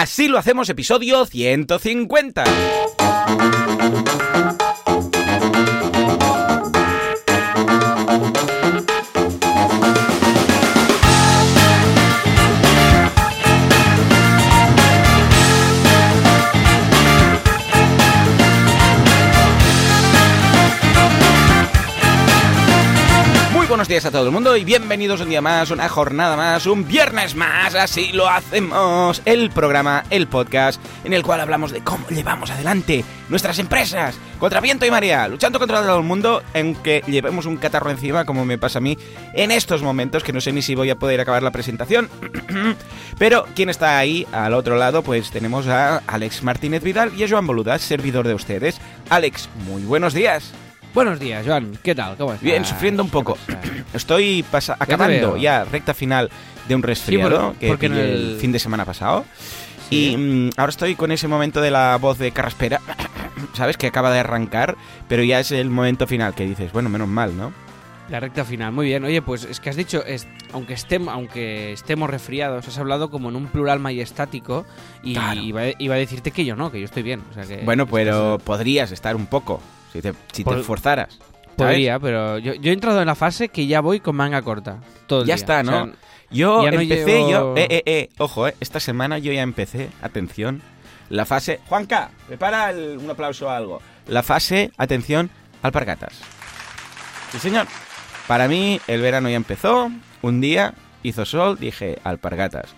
Así lo hacemos, episodio 150. Buenos días a todo el mundo y bienvenidos un día más, una jornada más, un viernes más, así lo hacemos. El programa, el podcast, en el cual hablamos de cómo llevamos adelante nuestras empresas, contra viento y marea, luchando contra todo el mundo, aunque llevemos un catarro encima, como me pasa a mí en estos momentos, que no sé ni si voy a poder acabar la presentación. Pero, ¿quién está ahí al otro lado? Pues tenemos a Alex Martínez Vidal y a Joan Boluda, servidor de ustedes. Alex, muy buenos días. Buenos días, Joan. ¿Qué tal? ¿Cómo estás? Bien, sufriendo un poco. Estoy pasa- acabando ya recta final de un resfriado porque- que porque el... el- fin de semana pasado. Sí. Y mm, ahora estoy con ese momento de la voz de carraspera, ¿sabes? Que acaba de arrancar, pero ya es el momento final que dices, bueno, menos mal, ¿no? La recta final, muy bien. Oye, pues es que has dicho, es, aunque, estemos, aunque estemos resfriados, has hablado como en un plural majestático y Claro. iba, a- iba a decirte que yo no, que yo estoy bien. O sea que Bueno, pero estás- podrías estar un poco, si te, si te esforzaras. Podría, pero yo, yo he entrado en la fase que ya voy con manga corta. Todo el Ya día. está, O sea, ¿no? Yo Ya no empecé, llevo- yo... Eh, eh, eh, ojo, eh, esta semana yo ya empecé, atención, la fase... Juanca, prepara el- un aplauso o algo. La fase, atención, alpargatas. Sí, señor. Para mí, el verano ya empezó, un día hizo sol, dije, alpargatas.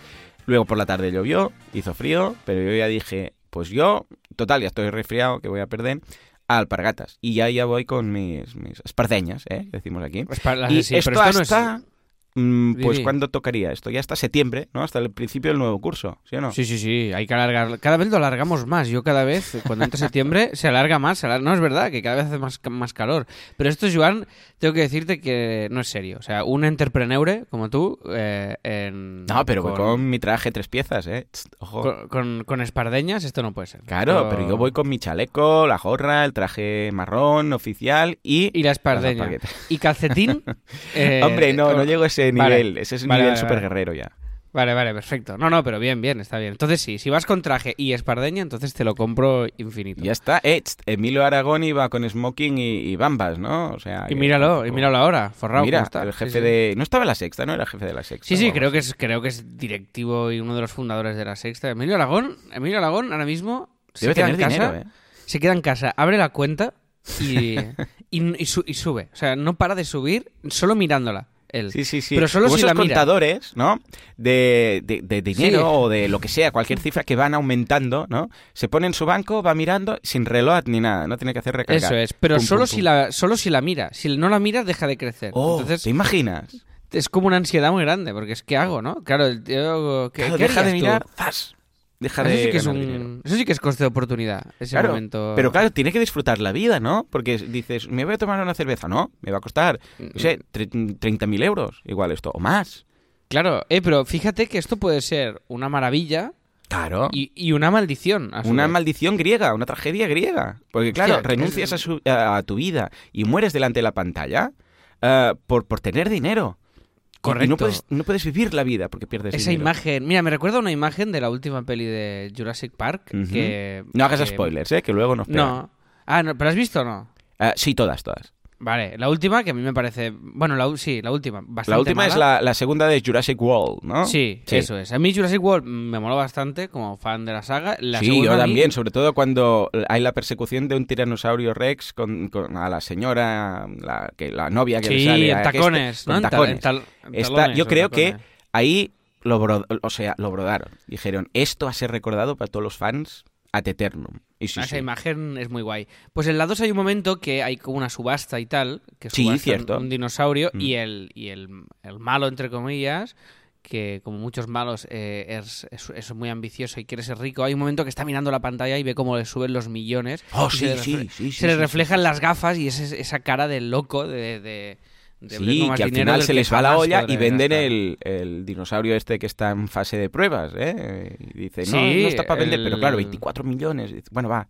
Luego por la tarde llovió, hizo frío, pero yo ya dije, pues yo, total, ya estoy resfriado, que voy a perder, alpargatas. Y ya, ya voy con mis, mis espardeñas, ¿eh? que decimos aquí. las- Y sí, esto pero esto no es- pues di. ¿cuándo tocaría esto? Ya hasta septiembre, ¿no? Hasta el principio del nuevo curso, ¿sí o no? Sí, sí, sí, hay que alargar. Cada vez lo alargamos más. Yo cada vez, cuando entra septiembre, se alarga más. se No es verdad que cada vez hace más, más calor. Pero esto, Joan, tengo que decirte que no es serio. O sea, un entrepreneure como tú, eh, en, No, pero voy con mi traje tres piezas, ¿eh? Ojo. con, con- con espardeñas, esto no puede ser. Claro, pero yo voy con mi chaleco, la gorra, el traje marrón oficial y... Y la espardeña. Y calcetín. eh, Hombre, no, no llego a ese vale. nivel. Ese es Vale, nivel vale, super guerrero ya. Vale, vale, perfecto. No, no, pero bien, bien, está bien. Entonces sí, si vas con traje y espardeña, entonces te lo compro infinito. Ya está. Eh, Emilio Aragón iba con smoking y, y bambas, ¿no? O sea... Y que míralo, y míralo ahora, forrado. Mira, el jefe sí. de... No estaba en la sexta, ¿no? Era jefe de la sexta. Sí, sí, creo que es creo que es directivo y uno de los fundadores de la Sexta. Emilio Aragón, Emilio Aragón ahora mismo se Debe queda tener en casa, dinero, ¿eh? se queda en casa, abre la cuenta y, y, y su- y sube. O sea, no para de subir solo mirándola. Él. Sí, sí, sí. Pero solo Como si esos la mira. contadores, ¿no? De, de- de dinero Sí. o de lo que sea, cualquier cifra que van aumentando, ¿no? Se pone en su banco, va mirando sin reloj ni nada, no tiene que hacer recargar. Eso es, pero Pum, solo pum, si pum. la solo si la mira. Si no la mira deja de crecer. Oh, Entonces ¿te imaginas? es como una ansiedad muy grande porque es que hago, ¿no? Claro, el tío ¿qué, Claro, qué deja de harías tú? mirar, ¡zas! Deja Eso de sí que es ganar un dinero. eso sí que es coste de oportunidad, ese Claro, momento. Pero claro, tiene que disfrutar la vida, ¿no? Porque dices, me voy a tomar una cerveza, ¿no? Me va a costar, no sé, tre- 30.000 euros, igual esto, o más. Claro, eh, pero fíjate que esto puede ser una maravilla Claro. y, y una maldición. a su Una vez. maldición griega, una tragedia griega. Porque claro, Hostia, renuncias a, su- a- a tu vida y mueres delante de la pantalla eh, por, por tener dinero. Y- Y no puedes, no puedes vivir la vida porque pierdes Esa dinero. imagen, mira, me recuerda una imagen de la última peli de Jurassic Park que No hagas que- spoilers, ¿eh? Que luego nos pegan. No. Ah, no, pero has visto o no? Eh, sí, todas, todas. Vale, la última que a mí me parece, bueno, la sí, la última, bastante La última es la, la segunda de Jurassic World, ¿no? Sí, eso es. A mí Jurassic World me moló bastante como fan de la saga. La sí, yo mí- también, sobre todo cuando hay la persecución de un tiranosaurio rex con, con- a la señora, la, que, la novia que le Sí, sale en a este- tacones, con ¿no? En tacones. en tal- en Esta- talones yo creo que ahí lo, bro- o sea, lo brodaron. Dijeron, esto va a ser recordado para todos los fans ad eternum. Y sí, Esa sí. imagen es muy guay. Pues en la 2 hay un momento que hay como una subasta y tal, que Sí, subastan cierto. un dinosaurio Mm. y, el, y el, el malo, entre comillas, que como muchos malos eh, es, es- es muy ambicioso y quiere ser rico, hay un momento que está mirando la pantalla y ve cómo le suben los millones. Oh, sí, se le sí, refle- sí, sí, Se le sí, reflejan las gafas y es es- esa cara del loco de... de, de Sí, que al final se les va la olla y venden el, el dinosaurio este que está en fase de pruebas, ¿eh? Y dice, no, Sí, no está para vender, pero claro, 24 millones. Bueno, va,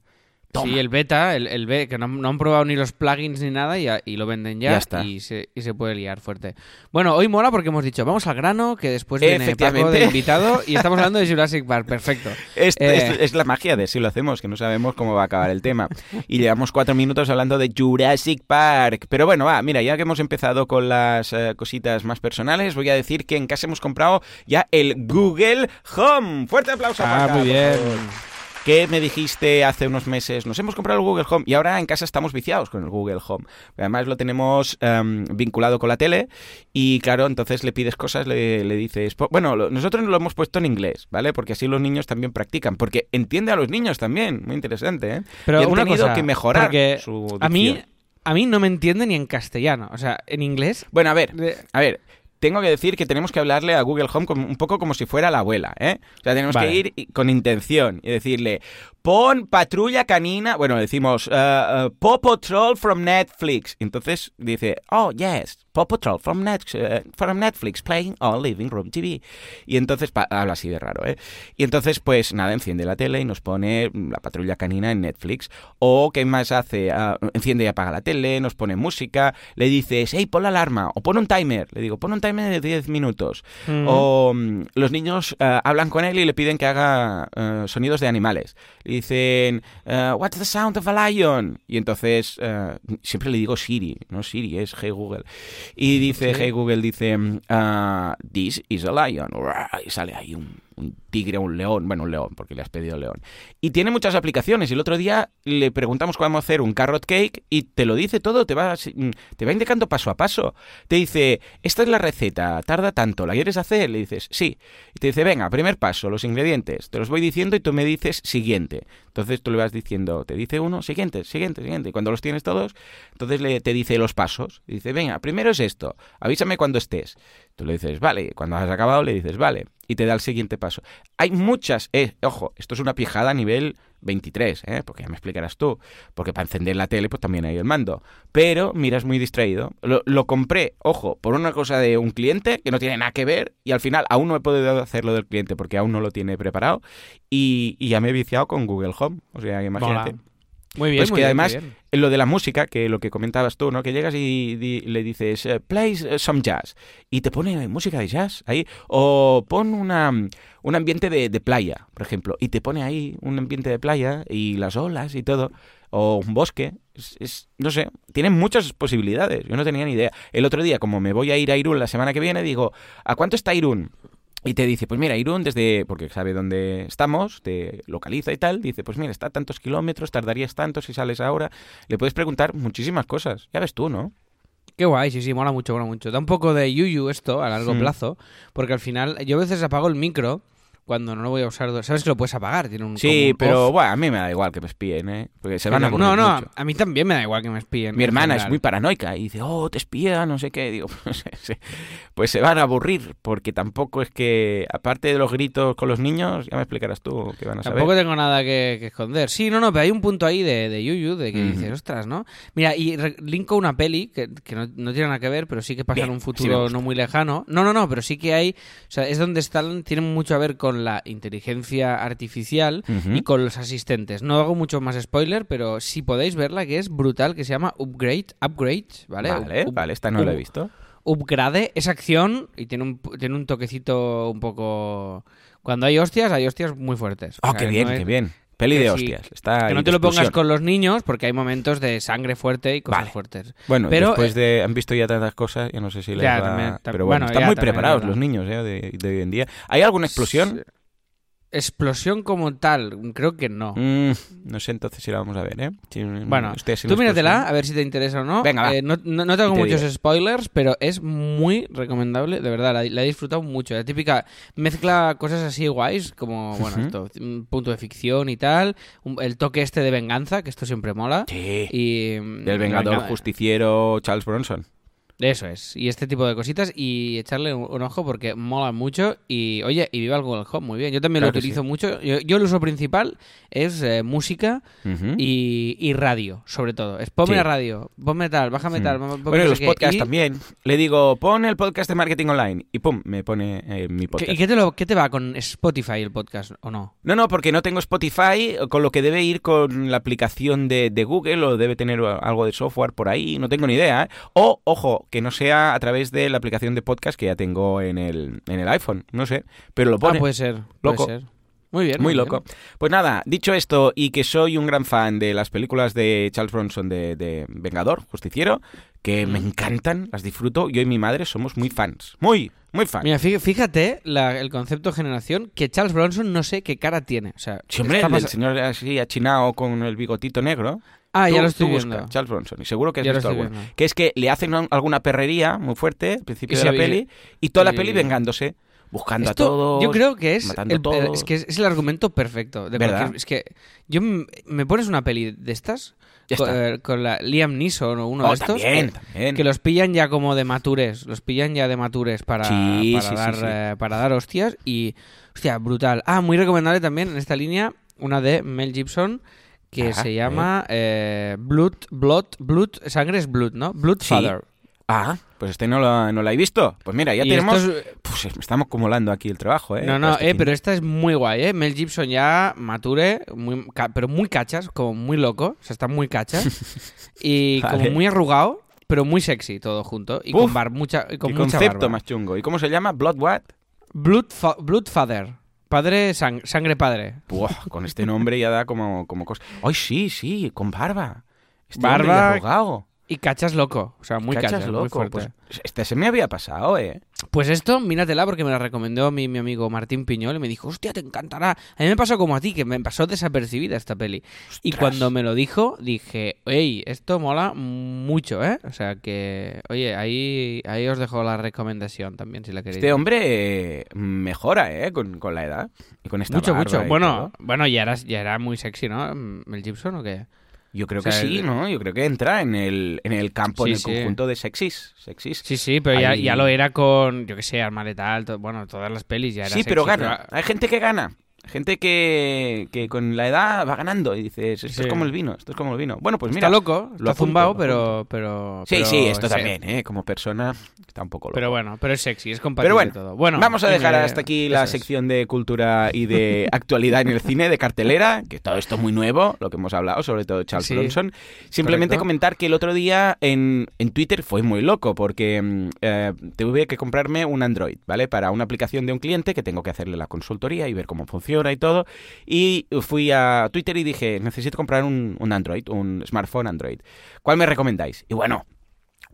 Toma. Sí, el beta, el, el be- que no, no han probado ni los plugins ni nada y, a- y lo venden ya, Ya está. Y, se, y se puede liar fuerte. Bueno, hoy mola porque hemos dicho, vamos al grano, que después viene Paco de invitado y estamos hablando de Jurassic Park, perfecto. Es, Eh. es- es la magia de si lo hacemos, que no sabemos cómo va a acabar el tema. Y llevamos cuatro minutos hablando de Jurassic Park. Pero bueno, va, mira, ya que hemos empezado con las eh, cositas más personales, voy a decir que en casa hemos comprado ya el Google Home. Fuerte aplauso. Ah, muy bien. Que me dijiste hace unos meses, nos hemos comprado el Google Home y ahora en casa estamos viciados con el Google Home. Además lo tenemos em, vinculado con la tele y claro, entonces le pides cosas, le, le dices... Bueno, lo- nosotros lo hemos puesto en inglés, ¿vale? Porque así los niños también practican, porque entiende a los niños también, muy interesante, ¿eh? Pero y han una tenido cosa, que mejorar su A mí, a mí no me entiende ni en castellano. O sea, en inglés... Bueno, a ver, A ver, tengo que decir que tenemos que hablarle a Google Home como- un poco como si fuera la abuela, ¿eh? O sea, tenemos Vale. que ir con intención y decirle, pon patrulla canina, bueno, decimos, uh, uh, Paw Patrol from Netflix. Entonces dice, oh, yes, Paw Patrol from, Net- uh, from Netflix, playing on Living Room TV. Y entonces, habla así de raro, ¿eh? Y entonces, pues nada, enciende la tele y nos pone la patrulla canina en Netflix. O, ¿qué más hace? Ah, enciende y apaga la tele, nos pone música, le dices, hey, pon la alarma, o pon un timer. Le digo, pon un timer de 10 minutos. Mm. O mm, los niños hablan con él y le piden que haga sonidos de animales. Dicen, ah, what's the sound of a lion? Y entonces, ah, siempre le digo Siri, no Siri, es Hey Google. Y dice, Sí. Hey Google dice, ah, this is a lion. Y sale ahí un, un tigre, un león, bueno, un león, porque le has pedido león. Y tiene muchas aplicaciones. El otro día le preguntamos cómo hacer un carrot cake y te lo dice todo, te va, te va indicando paso a paso. Te dice, esta es la receta, tarda tanto, ¿la quieres hacer? Le dices, sí. Y te dice, venga, primer paso, los ingredientes. Te los voy diciendo y tú me dices siguiente. Entonces tú le vas diciendo, te dice uno, siguiente, siguiente, siguiente. Y cuando los tienes todos, entonces le, te dice los pasos. Y dice, venga, primero es esto, avísame cuando estés. Tú le dices, vale. Cuando has acabado, le dices, vale. Y te da el siguiente paso. Hay muchas, eh, ojo, esto es una pijada a nivel 23, ¿eh? porque ya me explicarás tú. Porque para encender la tele, pues también hay el mando. Pero, mira, es muy distraído. Lo, lo compré, ojo, por una cosa de un cliente que no tiene nada que ver. Y al final aún no he podido hacer lo del cliente porque aún no lo tiene preparado. Y, y ya me he viciado con Google Home. O sea, imagínate. Muy bien, Pues muy que bien, además, bien. En lo de la música, que lo que comentabas tú, ¿no? Que llegas y, di- le dices, eh, play eh, some jazz, y te pone música de jazz ahí, o pon una, un ambiente de, de playa, por ejemplo, y te pone ahí un ambiente de playa y las olas y todo, o un bosque, es, es- no sé, tiene muchas posibilidades, yo no tenía ni idea. El otro día, como me voy a ir a Irún la semana que viene, digo, ¿a cuánto está Irún? Y te dice, pues mira, Irún desde, porque sabe dónde estamos, te localiza y tal, dice, pues mira, está a tantos kilómetros, tardarías tanto si sales ahora. Le puedes preguntar muchísimas cosas, ya ves tú, ¿no? Qué guay, sí, sí, mola mucho, mola mucho. Da un poco de yuyu esto a largo plazo, porque al final yo a veces apago el micro cuando no lo voy a usar. ¿Sabes que lo puedes apagar? Tiene un Sí, pero off. bueno, a mí me da igual que me espíen, ¿eh? Porque se van a aburrir No, no, mucho. a mí también me da igual que me espíen. Mi hermana es muy paranoica y dice, oh, te espía, no sé qué. Digo, pues, se- pues se van a aburrir, porque tampoco es que, aparte de los gritos con los niños, ya me explicarás tú qué van a saber. Tampoco tengo nada que, que esconder. Sí, no, no, pero hay un punto ahí de, de Yuyu, de que dices, ostras, ¿no? Mira, y linko una peli que, que no, no tiene nada que ver, pero sí que pasa Bien, en un futuro no muy lejano. No, no, no, pero sí que hay. O sea, es donde están. Tienen mucho a ver con la inteligencia artificial y con los asistentes. No hago mucho más spoiler, pero si podéis verla, que es brutal, que se llama Upgrade. Upgrade, ¿vale? Vale, Up- vale, esta no la he visto. Upgrade es acción y tiene un, tiene un toquecito un poco. Cuando hay hostias, hay hostias muy fuertes. O Oh, sea, qué no bien, es- qué bien. Peli de sí, hostias. Está que no te lo pongas con los niños porque hay momentos de sangre fuerte y cosas Vale. fuertes. Bueno, Pero, después eh, de han visto ya tantas cosas, ya no sé si les Ya, va- también, tam- Pero bueno, bueno, están muy preparados los niños ¿eh? de, de hoy en día. ¿Hay alguna explosión? Explosión como tal, creo que no. Mm, no sé entonces si la vamos a ver, ¿eh? Si- Bueno, tú míratela, a ver si te interesa o no. Venga. Eh, no, no- no tengo te muchos spoilers, pero es muy recomendable, de verdad, la, la he disfrutado mucho. La típica mezcla cosas así guays, como, bueno, esto, un punto de ficción y tal, un- el toque este de venganza, que esto siempre mola. Sí. Y, mm, Del Vengador venga- Justiciero Charles Bronson. Eso es. Y este tipo de cositas y echarle un, un ojo porque mola mucho. Y oye, y viva el Google Home, muy bien. Yo también Claro lo utilizo mucho. Yo, yo el uso principal es eh, música y, y radio, sobre todo. Es ponme Sí. radio, ponme tal, bájame Mm. tal. ponme Bueno, y no los podcasts Y- también. Le digo, pon el podcast de marketing online. Y pum, me pone eh, mi ¿qué- podcast. ¿Y qué te, lo, qué te va con Spotify el podcast o no? No, no, porque no tengo Spotify, con lo que debe ir con la aplicación de, de Google o debe tener algo de software por ahí, no tengo ni idea. ¿eh? O, ojo, que no sea a través de la aplicación de podcast que ya tengo en el, en el iPhone, no sé, pero lo pone. Ah, puede ser. Loco. Puede ser. Muy bien. Muy loco. Pues nada, dicho esto y que soy un gran fan de las películas de Charles Bronson de, de Vengador, Justiciero, que me encantan, las disfruto, yo y mi madre somos muy fans. Muy, muy fans. Mira, fí- fíjate la- el concepto generación que Charles Bronson no sé qué cara tiene. O sea, Sí, hombre, el, pas- señor así achinado con el bigotito negro. Ah, Tú- ya lo estoy tú viendo. busca, Charles Bronson, y seguro que has Ya visto alguno. Que es que le hacen un- alguna perrería muy fuerte al principio de la peli y toda la peli vengándose, buscando Esto, a todos. Yo creo que es matando el, todos. es que es, es el argumento perfecto. De ¿Verdad? cualquier- es que yo me pones una peli de estas con, eh, con la Liam Neeson o uno Oh, de estos también, que, también. que los pillan ya como de matures, los pillan ya de matures para, Sí, para sí, dar sí. eh, para dar hostias y hostia, brutal. Ah, muy recomendable también en esta línea una de Mel Gibson que Ah, se llama eh, Blood Blood Blood sangre es blood, ¿no? Blood Sí. Father. Ah, pues este no lo, no lo he visto. Pues mira, ya Y tenemos... es- Pues estamos acumulando aquí el trabajo, ¿eh? No, no, este eh, pero esta es muy guay, ¿eh? Mel Gibson ya mature, muy, pero muy cachas, como muy loco, o sea, está muy cachas. y Vale. como muy arrugado, pero muy sexy todo junto. Y Uf, con, bar, mucha, y con mucha concepto barba. más chungo. ¿Y cómo se llama? ¿Blood what? Blood, fa- Blood Father. Padre, sang- sangre padre. Buah, con este nombre ya da como, como cosa. ¡Ay, sí, sí! Con barba. Este Barba. Y cachas loco, o sea, muy Cachas cachas, muy loco. fuerte. Pues... este se me había pasado, ¿eh? Esto, míratela porque me la recomendó mi, mi amigo Martín Piñol y me dijo, hostia, te encantará. A mí me pasó como a ti, que me pasó desapercibida esta peli. Y cuando me lo dijo, dije, hey, esto mola mucho, ¿eh? O sea que, oye, ahí, ahí os dejo la recomendación también, si la queréis. Este hombre eh, mejora, ¿eh? Con, con la edad. Y con esta mucho, mucho. Bueno, bueno, ya era, ya era muy sexy, ¿no? ¿El Gibson o qué? Yo creo o sea, que sí, el- ¿no? Yo creo que entra en el, en el campo, Sí, en el sí. conjunto de sexys. sexys. Sí, sí, pero ya, Ahí- ya lo era con, yo qué sé, Arma Letal, to- bueno, todas las pelis ya era Sí, pero gana. Hay gente que gana. Gente que, que con la edad va ganando y dices, esto Sí. es como el vino, esto es como el vino. Bueno, pues está mira. loco, lo está apunto, zumbado, pero, pero... Sí, pero sí, esto es- también, ¿eh? Como persona está un poco loco. Pero bueno, pero es sexy, es compatible Pero bueno, todo. Bueno, vamos a dejar me- hasta aquí la es. sección de cultura y de actualidad en el cine, de cartelera, que todo esto es muy nuevo, lo que hemos hablado, sobre todo Charles Sí, Bronson. Simplemente correcto. comentar que el otro día en, en Twitter fue muy loco, porque mm, eh, tuve que comprarme un Android, ¿vale? Para una aplicación de un cliente que tengo que hacerle la consultoría y ver cómo funciona y todo. Y fui a Twitter y dije, necesito comprar un, un Android, un smartphone Android. ¿Cuál me recomendáis? Y bueno,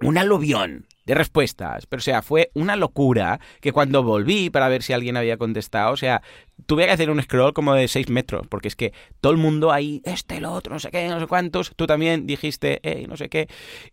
un aluvión de respuestas. Pero, o sea, fue una locura que cuando volví para ver si alguien había contestado, o sea, tuve que hacer un scroll como de 6 metros, porque es que todo el mundo ahí, este, el otro, no sé qué, no sé cuántos, tú también dijiste, eh, no sé qué.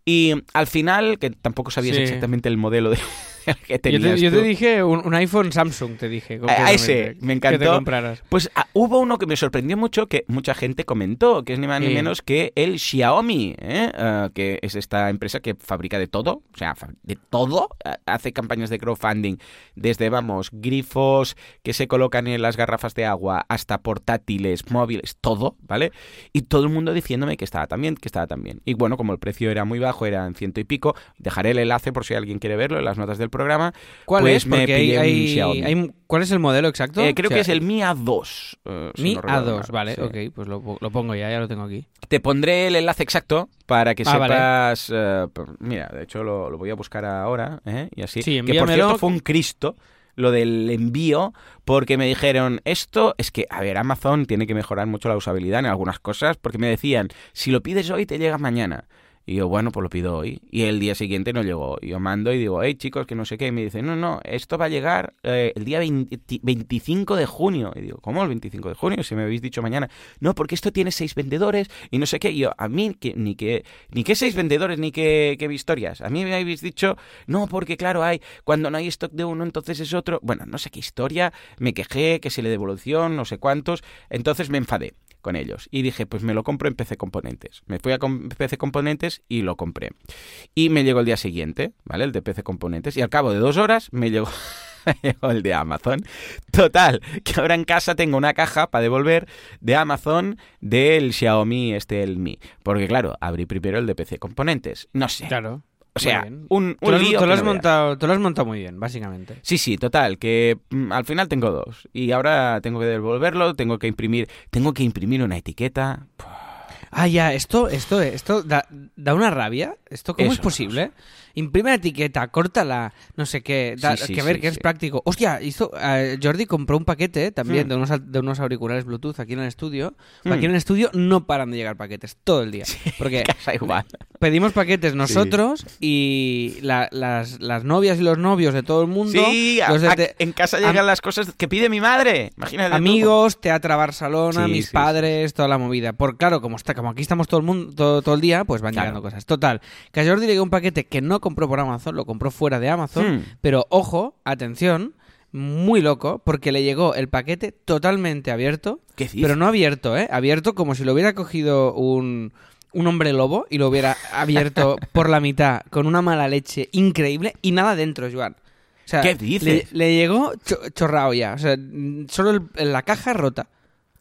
Y al final, que tampoco sabías Sí. exactamente el modelo de, que Yo te, yo tú. te dije un, un iPhone Samsung, te dije. A- ese, me Que te encantó. compraras. Pues ah, hubo uno que me sorprendió mucho, que mucha gente comentó, que es ni más ni menos que el Xiaomi, ¿eh? Ah, que es esta empresa que fabrica de todo, o sea, de todo, Ah, hace campañas de crowdfunding, desde, vamos, grifos que se colocan en las garrafas de agua, hasta portátiles, móviles, todo, ¿vale? Y todo el mundo diciéndome que estaba también, que estaba también. Y bueno, como el precio era muy bajo, era en ciento y pico, dejaré el enlace por si alguien quiere verlo en las notas del programa. ¿Cuál pues es? me Porque hay, pillé un hay- Xiaomi. hay- ¿Cuál es el modelo exacto? Eh, creo O sea, que es el Mi A2. eh, si Mi no recuerdo A2, mal. vale, Sí. ok, pues lo, lo pongo ya, ya lo tengo aquí. Te pondré el enlace exacto para que Ah, sepas. eh, por- mira, de hecho lo, lo voy a buscar ahora, ¿eh? Y así. Sí, que por cierto fue un Cristo lo del envío, porque me dijeron, esto es que, a ver, Amazon tiene que mejorar mucho la usabilidad en algunas cosas, porque me decían, si lo pides hoy te llega mañana. Y yo, bueno, pues lo pido hoy. Y el día siguiente no llegó. Y yo mando y digo, hey chicos, que no sé qué. Y me dicen, no, no, esto va a llegar eh, el día 20 25 de junio. Y digo, ¿cómo el 25 de junio? Si me habéis dicho mañana. No, porque esto tiene seis vendedores y no sé qué. Y yo, a mí, que, ni que ni que seis vendedores, ni que, que historias. A mí me habéis dicho, no, porque claro, hay, cuando no hay stock de uno, entonces es otro. Bueno, no sé qué historia. Me quejé, que se le devolución, no sé cuántos. Entonces me enfadé. Con ellos. Y dije, pues me lo compro en PC Componentes. Me fui a PC Componentes y lo compré. Y me llegó el día siguiente, ¿vale? El de PC Componentes. Y al cabo de dos horas me llegó el de Amazon. Total, que ahora en casa tengo una caja para devolver de Amazon del Xiaomi, este, el Mi. Porque claro, abrí primero el de PC Componentes. No sé. Claro. O sea, un, Tú un lo has, lío tú lo has no montado, tú lo has montado muy bien, básicamente. Sí, sí, total, que mm, al final tengo dos y ahora tengo que devolverlo, tengo que imprimir, tengo que imprimir una etiqueta. Ah, ya, esto, esto, esto da, da una rabia. ¿Esto cómo Eso es no posible? Imprime la etiqueta, córtala, no sé qué. da- Sí, sí, que ver, sí, que es práctico. Hostia, hizo, eh, Jordi compró un paquete también Hmm. de, unos, de unos auriculares Bluetooth aquí en el estudio. Hmm. Aquí en el estudio no paran de llegar paquetes todo el día. Porque igual. pedimos paquetes nosotros y la- las, las novias y los novios de todo el mundo. Sí, a- los de a- en casa llegan las cosas que pide mi madre. Imagínate. tú. amigos, Teatra Barcelona, mis padres, toda la movida. Por claro, como está, como aquí estamos todo el mundo, todo, todo el día, pues van Claro. llegando cosas. Total, que a Jordi le llegó un paquete que no compró por Amazon, lo compró fuera de Amazon, Hmm. pero ojo, atención, muy loco, porque le llegó el paquete totalmente abierto, ¿Qué dices? pero no abierto, ¿eh? Abierto como si lo hubiera cogido un un hombre lobo y lo hubiera abierto por la mitad con una mala leche increíble y nada dentro, Joan. O sea, ¿Qué dices? Le, le llegó cho- chorrao ya. O sea, solo el- la caja rota.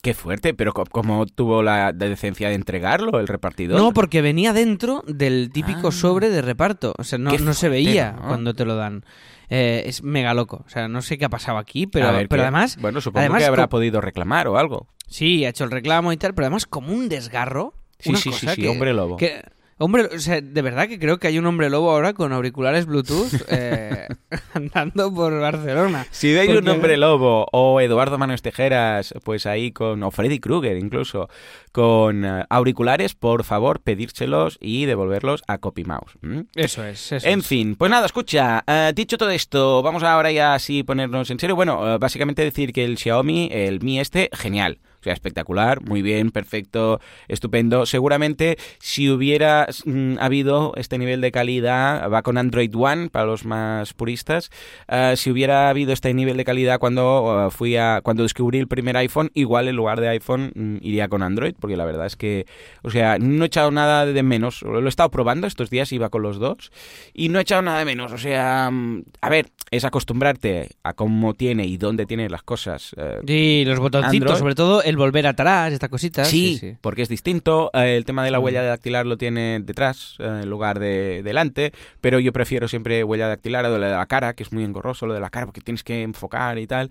Qué fuerte, pero ¿cómo tuvo la decencia de entregarlo el repartidor? No, porque venía dentro del típico Ah. sobre de reparto. O sea, no, no se veía ¿no? cuando te lo dan. Eh, es mega loco. O sea, no sé qué ha pasado aquí, pero, ver, pero además. Bueno, supongo además que habrá podido reclamar o algo. Sí, ha hecho el reclamo y tal, pero además como un desgarro. Sí, una sí, sí, cosa sí, que- hombre lobo. que- hombre, o sea, de verdad que creo que hay un hombre lobo ahora con auriculares Bluetooth eh, andando por Barcelona. Si veis un hombre lobo o Eduardo Manos Tejeras, pues ahí con, o Freddy Krueger incluso, con eh, auriculares, por favor, pedírselos y devolverlos a CopyMouse. ¿m? Eso es, eso En es. fin, pues nada, escucha, eh, dicho todo esto, vamos ahora ya así ponernos en serio. Bueno, eh, básicamente decir que el Xiaomi, el Mi este, genial. O sea, espectacular, muy bien, perfecto, estupendo. Seguramente si hubiera mm, habido este nivel de calidad, va con Android One para los más puristas, eh, si hubiera habido este nivel de calidad cuando eh, fui a cuando descubrí el primer iPhone, igual en lugar de iPhone mm, iría con Android, porque la verdad es que, o sea, no he echado nada de menos. Lo he estado probando estos días, iba con los dos y no he echado nada de menos. O sea, mm, a ver, es acostumbrarte a cómo tiene y dónde tiene las cosas. eh, Sí, los botoncitos, Android. sobre todo el volver atrás, estas cositas. Sí, Sí, sí. porque es distinto. Eh, el tema de la Mm. huella dactilar lo tiene detrás eh, en lugar de delante, pero yo prefiero siempre huella dactilar a lo de la cara, que es muy engorroso lo de la cara porque tienes que enfocar y tal.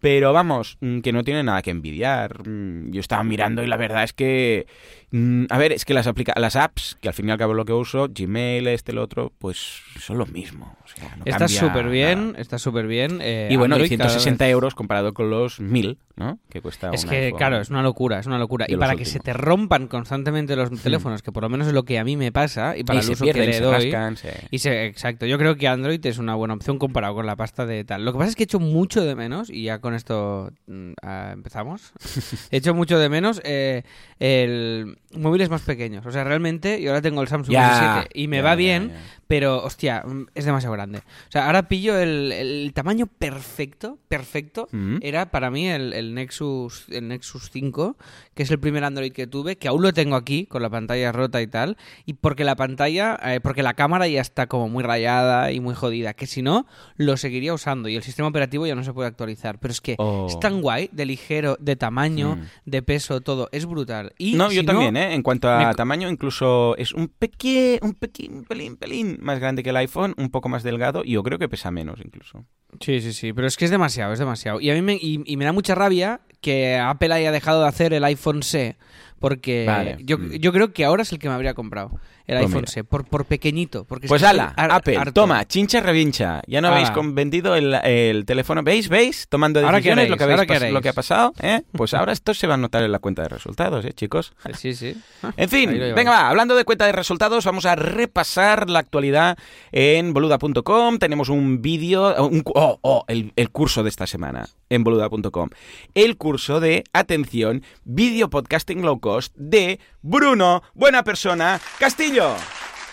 Pero vamos, mm, que no tiene nada que envidiar. Mm, Yo estaba mirando y la verdad es que... mm, A ver, es que las, aplica las apps, que al fin y al cabo es lo que uso, Gmail, este, el otro, pues son lo mismo. O sea, no Está súper bien, está súper bien. eh, Y bueno, y Android cada 160 euros comparado con los 1000, ¿no? Que cuesta Es que, iPhone. claro, es una locura, es una locura. Y para que se te rompan constantemente los teléfonos, que por lo menos es lo que a mí me pasa, y para Y el se uso que pierden, le se doy. rascan, Y se, exacto, yo creo que Android es una buena opción comparado con la pasta de tal. Lo que pasa es que he hecho mucho de menos, y ya con esto mm, ah, empezamos, he hecho mucho de menos eh, el móviles más pequeños. O sea, realmente, yo ahora tengo el Samsung Ya, S7 y me va bien. Pero hostia, mm, es demasiado grande. O sea, ahora pillo el, el tamaño perfecto, perfecto. Mm. Era para mí el, el Nexus el Nexus 5, que es el primer Android que tuve, que aún lo tengo aquí, con la pantalla rota y tal. Y porque la pantalla, eh, porque la cámara ya está como muy rayada y muy jodida, que si no, lo seguiría usando. Y el sistema operativo ya no se puede actualizar. Pero es que Oh. es tan guay, de ligero, de tamaño, Mm. de peso, todo. Es brutal. Y no, si yo también, ¿eh? En cuanto a me- tamaño, incluso es un pequeño, un pequeño, pelín, pelín más grande que el iPhone, un poco más delgado y yo creo que pesa menos incluso. Sí, sí, sí, pero es que es demasiado, es demasiado. Y a mí me, y, y me da mucha rabia que Apple haya dejado de hacer el iPhone C, porque Vale. yo, Mm. yo creo que ahora es el que me habría comprado, el Pues iPhone. C, por, por pequeñito. Porque es Pues ala, Apple, harto. toma, chincha revincha. Ya no habéis con- vendido el, el teléfono. ¿Veis? ¿Veis? Tomando Ahora decisiones queréis, lo, que habéis ahora pas- queréis. lo que ha pasado. ¿eh? Pues ahora esto se va a notar en la cuenta de resultados, ¿eh, chicos? Sí, sí. En fin, venga, va, hablando de cuenta de resultados, vamos a repasar la actualidad en boluda.com. Tenemos un vídeo, un oh, oh, el, el curso de esta semana en boluda.com. El curso de, atención, video podcasting low cost de Bruno, buena persona, Castillo.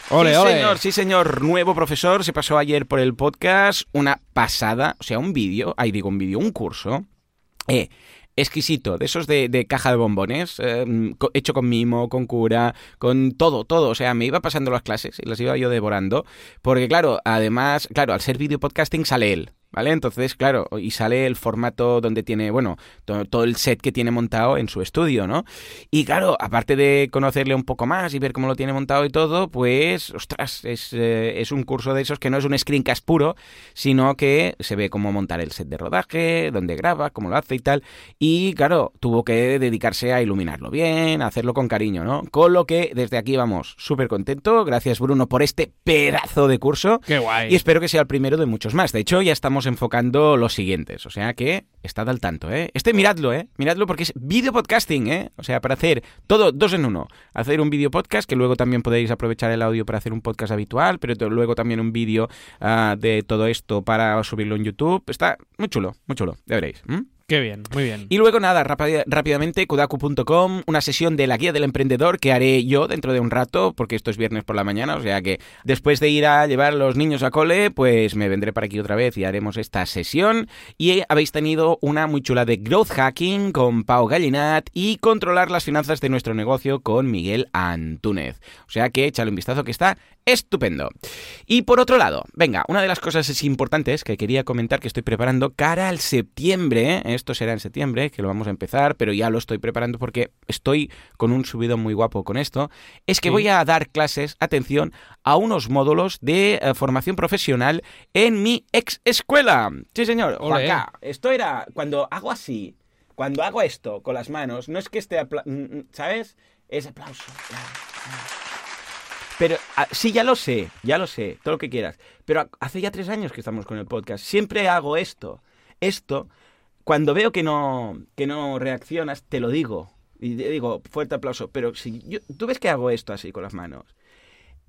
Ole, sí, ole. señor, sí, señor. Nuevo profesor, se pasó ayer por el podcast. Una pasada, o sea, un vídeo, ahí digo un vídeo, un curso. Eh, exquisito, de esos de, de caja de bombones, eh, hecho con mimo, con cura, con todo, todo. O sea, me iba pasando las clases y las iba yo devorando. Porque, claro, además, claro, al ser video podcasting sale él. ¿Vale? Entonces, claro, y sale el formato donde tiene, bueno, to- todo el set que tiene montado en su estudio, ¿no? Y claro, aparte de conocerle un poco más y ver cómo lo tiene montado y todo, pues, ostras, es, eh, es un curso de esos que no es un screencast puro, sino que se ve cómo montar el set de rodaje, dónde graba, cómo lo hace y tal. Y claro, tuvo que dedicarse a iluminarlo bien, a hacerlo con cariño, ¿no? Con lo que desde aquí vamos súper contento. Gracias, Bruno, por este pedazo de curso. Qué guay. Y espero que sea el primero de muchos más. De hecho, ya estamos enfocando los siguientes. O sea que estad al tanto, ¿eh? Este miradlo, ¿eh? Miradlo porque es video podcasting, ¿eh? O sea, para hacer todo dos en uno. Hacer un video podcast que luego también podéis aprovechar el audio para hacer un podcast habitual, pero luego también un vídeo ah, de todo esto para subirlo en YouTube. Está muy chulo, muy chulo. Ya veréis. Qué bien, muy bien. Y luego nada, rápida- rápidamente, kodaku.com, una sesión de la guía del emprendedor que haré yo dentro de un rato, porque esto es viernes por la mañana, o sea que después de ir a llevar a los niños a cole, pues me vendré para aquí otra vez y haremos esta sesión. Y habéis tenido una muy chula de growth hacking con Pau Gallinat y controlar las finanzas de nuestro negocio con Miguel Antúnez. O sea que échale un vistazo que está estupendo. Y por otro lado, venga, una de las cosas es importantes que quería comentar que estoy preparando cara al septiembre, ¿eh? esto será en septiembre, que lo vamos a empezar, pero ya lo estoy preparando porque estoy con un subido muy guapo con esto, es que Sí. voy a dar clases, atención, a unos módulos de eh, formación profesional en mi ex escuela. Sí, señor. Juanca, esto era cuando hago así, cuando hago esto con las manos, no es que esté, mm, mm, ¿sabes? Es aplauso. Pero ah, sí, ya lo sé, ya lo sé, todo lo que quieras. Pero ha- hace ya tres años que estamos con el podcast. Siempre hago esto. Esto, cuando veo que no, que no reaccionas, te lo digo. Y te digo, fuerte aplauso. Pero si yo, tú ves que hago esto así con las manos.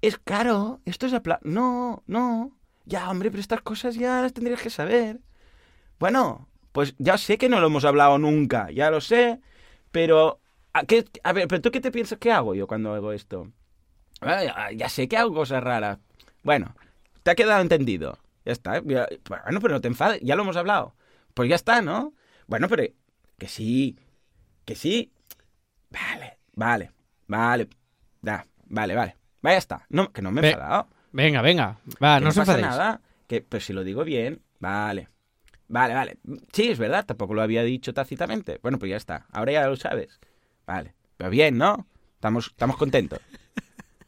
Es caro, esto es aplauso. No, no. Ya, hombre, pero estas cosas ya las tendrías que saber. Bueno, pues ya sé que no lo hemos hablado nunca, ya lo sé. Pero, ¿a, qué, a ver, ¿pero tú qué te piensas que hago yo cuando hago esto? Ah, Ya, sé que hago cosas raras. Bueno, te ha quedado entendido. Ya está. ya- Bueno, pero no te enfades. Ya lo hemos hablado. Pues ya está, ¿no? Bueno, pero que sí. Que sí. Vale, vale, vale. Vale, vale. Va, ya está. No, que no me he Ve- enfadado. Venga, venga. Va, Que no os pasa enfadéis. nada. Que, pues si lo digo bien, vale. Vale, vale. Sí, es verdad, tampoco lo había dicho tácitamente. Bueno, pues ya está. Ahora ya lo sabes. Vale. Pero bien, ¿no? Estamos, estamos contentos.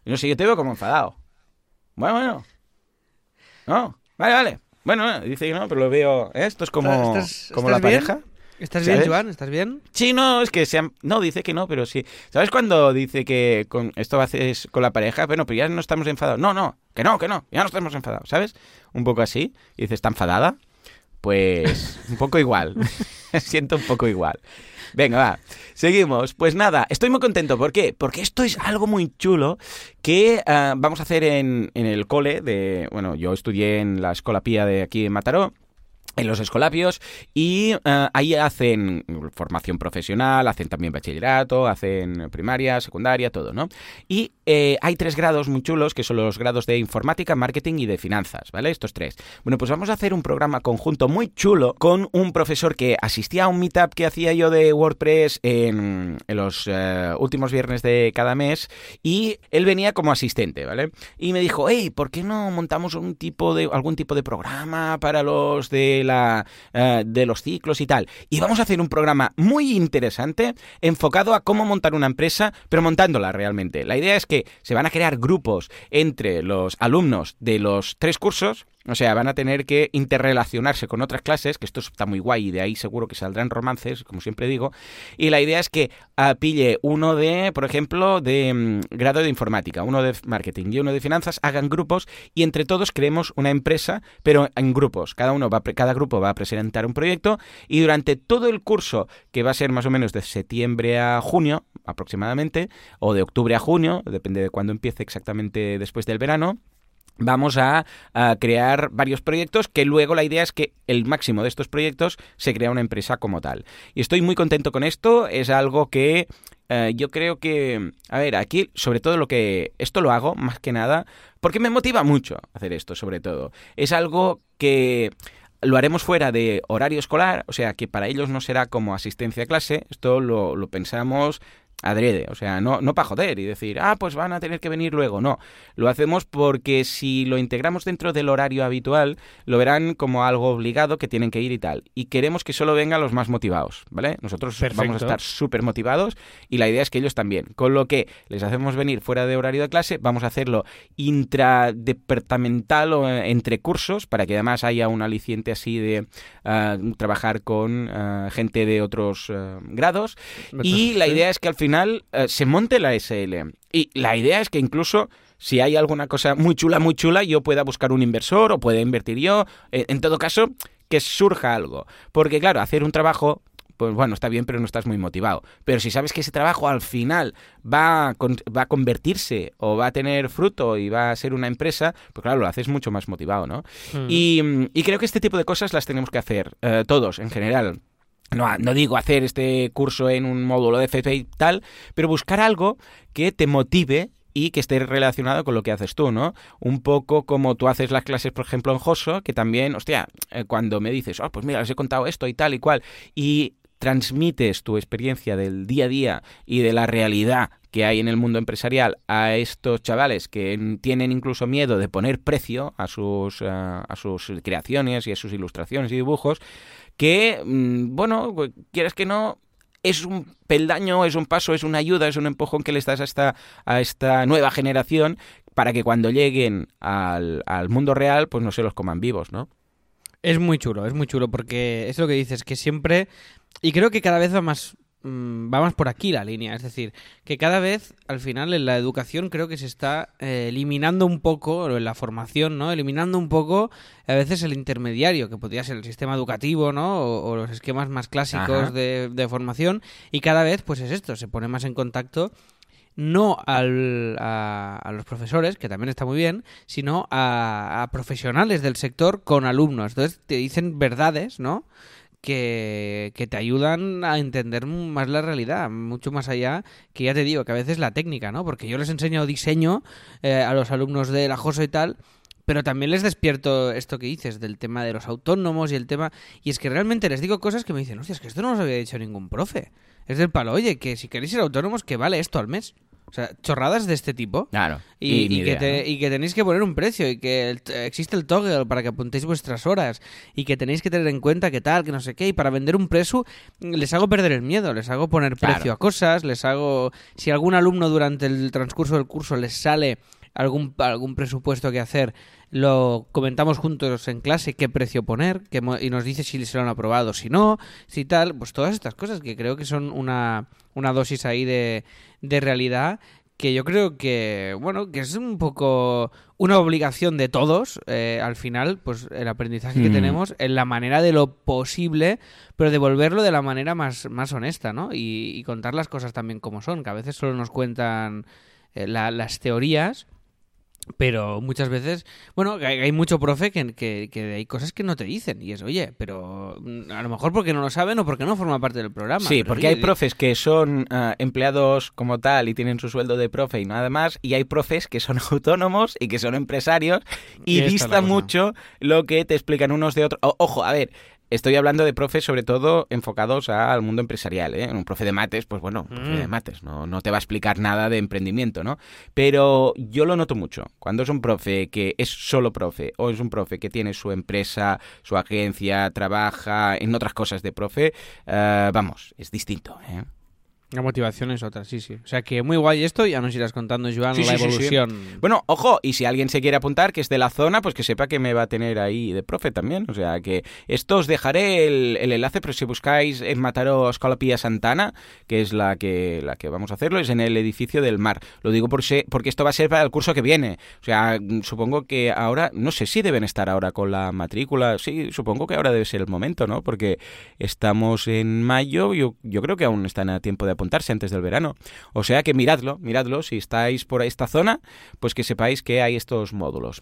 Y no sé, yo te veo como enfadado. Bueno, bueno. No, vale, vale. Bueno, bueno, dice que no, pero lo veo. ¿eh? Esto es como, ¿Estás- como estás la bien? pareja. ¿Estás ¿Sabes? bien, Joan? ¿Estás bien? Sí, no, es que se han- No, dice que no, pero sí. ¿Sabes cuando dice que con esto haces con la pareja? Bueno, pero ya no estamos enfadados. No, no, que no, que no, ya no estamos enfadados, ¿sabes? Un poco así. Y dices, ¿está enfadada? Pues un poco igual. Siento un poco igual. Venga, va. Seguimos. Pues nada, estoy muy contento. ¿Por qué? Porque esto es algo muy chulo que ah, vamos a hacer en, en el cole de... Bueno, yo estudié en la Escola Pía de aquí en Mataró en los escolapios y eh, ahí hacen formación profesional, hacen también bachillerato, hacen primaria, secundaria, todo, ¿no? Y eh, hay tres grados muy chulos que son los grados de informática, marketing y de finanzas, ¿vale? Estos tres. Bueno, pues vamos a hacer un programa conjunto muy chulo con un profesor que asistía a un meetup que hacía yo de WordPress en, los eh, últimos viernes de cada mes y él venía como asistente, ¿vale? Y me dijo, hey, ¿por qué no montamos un tipo de, algún tipo de programa para los de la, eh, de los ciclos y tal? Y vamos a hacer un programa muy interesante enfocado a cómo montar una empresa, pero montándola realmente. La idea es que se van a crear grupos entre los alumnos de los tres cursos, o sea, van a tener que interrelacionarse con otras clases, que esto está muy guay y de ahí seguro que saldrán romances, como siempre digo. Y la idea es que ah, pille uno de, por ejemplo, de mm, grado de informática, uno de marketing y uno de finanzas, hagan grupos y entre todos creemos una empresa, pero en grupos. Cada uno va, cada grupo va a presentar un proyecto y durante todo el curso, que va a ser más o menos de septiembre a junio aproximadamente, o de octubre a junio, depende de cuándo empiece exactamente después del verano, vamos a, crear varios proyectos que luego la idea es que el máximo de estos proyectos se crea una empresa como tal. Y estoy muy contento con esto, es algo que eh, yo creo que, a ver, aquí sobre todo lo que, esto lo hago más que nada porque me motiva mucho hacer esto sobre todo. Es algo que lo haremos fuera de horario escolar, o sea que para ellos no será como asistencia a clase, esto lo pensamos adrede, o sea, no, no para joder y decir, ah, pues van a tener que venir luego, no, lo hacemos porque si lo integramos dentro del horario habitual, lo verán como algo obligado que tienen que ir y tal, y queremos que solo vengan los más motivados, ¿vale? Nosotros vamos a estar súper motivados y la idea es que ellos también, con lo que les hacemos venir fuera de horario de clase, vamos a hacerlo intradepartamental o eh, entre cursos, para que además haya un aliciente así de uh, trabajar con uh, gente de otros uh, grados, y la idea es que al final final eh, se monte la SL. Y la idea es que incluso si hay alguna cosa muy chula, muy chula, yo pueda buscar un inversor o pueda invertir yo. Eh, en todo caso, que surja algo. Porque claro, hacer un trabajo pues bueno, está bien, pero no estás muy motivado. Pero si sabes que ese trabajo al final va a, va a convertirse o va a tener fruto y va a ser una empresa, pues claro, lo haces mucho más motivado, ¿no? Mm. Y, y, creo que este tipo de cosas las tenemos que hacer eh, todos en general. No, no, digo hacer este curso en un módulo de FP y tal, pero buscar algo que te motive y que esté relacionado con lo que haces tú, ¿no? Un poco como tú haces las clases, por ejemplo, en Joso, que también, hostia, eh, cuando me dices, oh, pues mira, les he contado esto y tal y cual, y transmites tu experiencia del día a día y de la realidad que hay en el mundo empresarial a estos chavales que tienen incluso miedo de poner precio a sus, uh, a sus creaciones y a sus ilustraciones y dibujos, que, mm, bueno, quieres que no, es un peldaño, es un paso, es una ayuda, es un empujón que le estás a esta, a esta nueva generación para que cuando lleguen al, al mundo real, pues no se los coman vivos, ¿no? Es muy chulo, es muy chulo, porque es lo que dices, que siempre, y creo que cada vez va más Mm, vamos por aquí la línea. Es decir, que cada vez, al final, en la educación creo que se está eh, eliminando un poco, en la formación, ¿no? Eliminando un poco a veces el intermediario, que podría ser el sistema educativo, ¿no? O, los esquemas más clásicos de, formación. Y cada vez, pues es esto, se pone más en contacto no al, a, los profesores, que también está muy bien, sino a, a profesionales del sector con alumnos. Entonces te dicen verdades, ¿no? Que, que, te ayudan a entender más la realidad, mucho más allá que ya te digo, que a veces la técnica, ¿no? Porque yo les enseño diseño eh, a los alumnos de la JOSO y tal, pero también les despierto esto que dices del tema de los autónomos y el tema... Y es que realmente les digo cosas que me dicen, hostia, es que esto no nos había dicho ningún profe. Es del palo, oye, que si queréis ser autónomos, que vale esto al mes. O sea, chorradas de este tipo. Claro. Y, que y, que tenéis que poner un precio y que existe el toggle para que apuntéis vuestras horas y que tenéis que tener en cuenta que tal, que no sé qué. Y para vender un precio les hago perder el miedo, les hago poner precio a cosas, les hago... Si algún alumno durante el transcurso del curso les sale algún, algún presupuesto que hacer, lo comentamos juntos en clase qué precio poner que, y nos dice si se lo han aprobado, si no, si tal, pues todas estas cosas que creo que son una, una dosis ahí de, de realidad que yo creo que, bueno, que es un poco una obligación de todos, eh, al final, pues el aprendizaje que mm. tenemos en la manera de lo posible, pero devolverlo de la manera más, más honesta, ¿no? Y, contar las cosas también como son, que a veces solo nos cuentan eh, las teorías pero muchas veces, bueno, hay, mucho profe que, que, hay cosas que no te dicen. Y es, oye, pero mm, a lo mejor porque no lo saben o porque no forma parte del programa. Sí, porque hay profes que son ah, empleados como tal y tienen su sueldo de profe y nada más. Y hay profes que son autónomos y que son empresarios y, vista mucho lo que te explican unos de otros. ojo, a ver, Estoy hablando de profes sobre todo enfocados al mundo empresarial. ¿eh? Un profe de mates, pues bueno, un profe de mm. mates, no, no te va a explicar nada de emprendimiento, ¿no? Pero yo lo noto mucho. Cuando es un profe que es solo profe o es un profe que tiene su empresa, su agencia, trabaja en otras cosas de profe, eh, vamos, es distinto. ¿eh? La motivación es otra, sí, sí. O sea que muy guay esto, ya nos irás contando, Joan, la evolución. bueno, ojo, y si alguien se quiere apuntar, que es de la zona, pues que sepa que me va a tener ahí de profe también. O sea que esto os dejaré el, enlace, pero si buscáis en Mataró Escolapía Santana, que es la que, la que vamos a hacerlo, es en el edificio del mar. Lo digo por porque esto va a ser para el curso que viene. O sea, supongo que ahora, no sé si deben estar ahora con la matrícula. Sí, supongo que ahora debe ser el momento, ¿no? Porque estamos en mayo, yo, yo creo que aún están a tiempo de apuntarse antes del verano. O sea que miradlo, miradlo, si estáis por esta zona, pues que sepáis que hay estos módulos.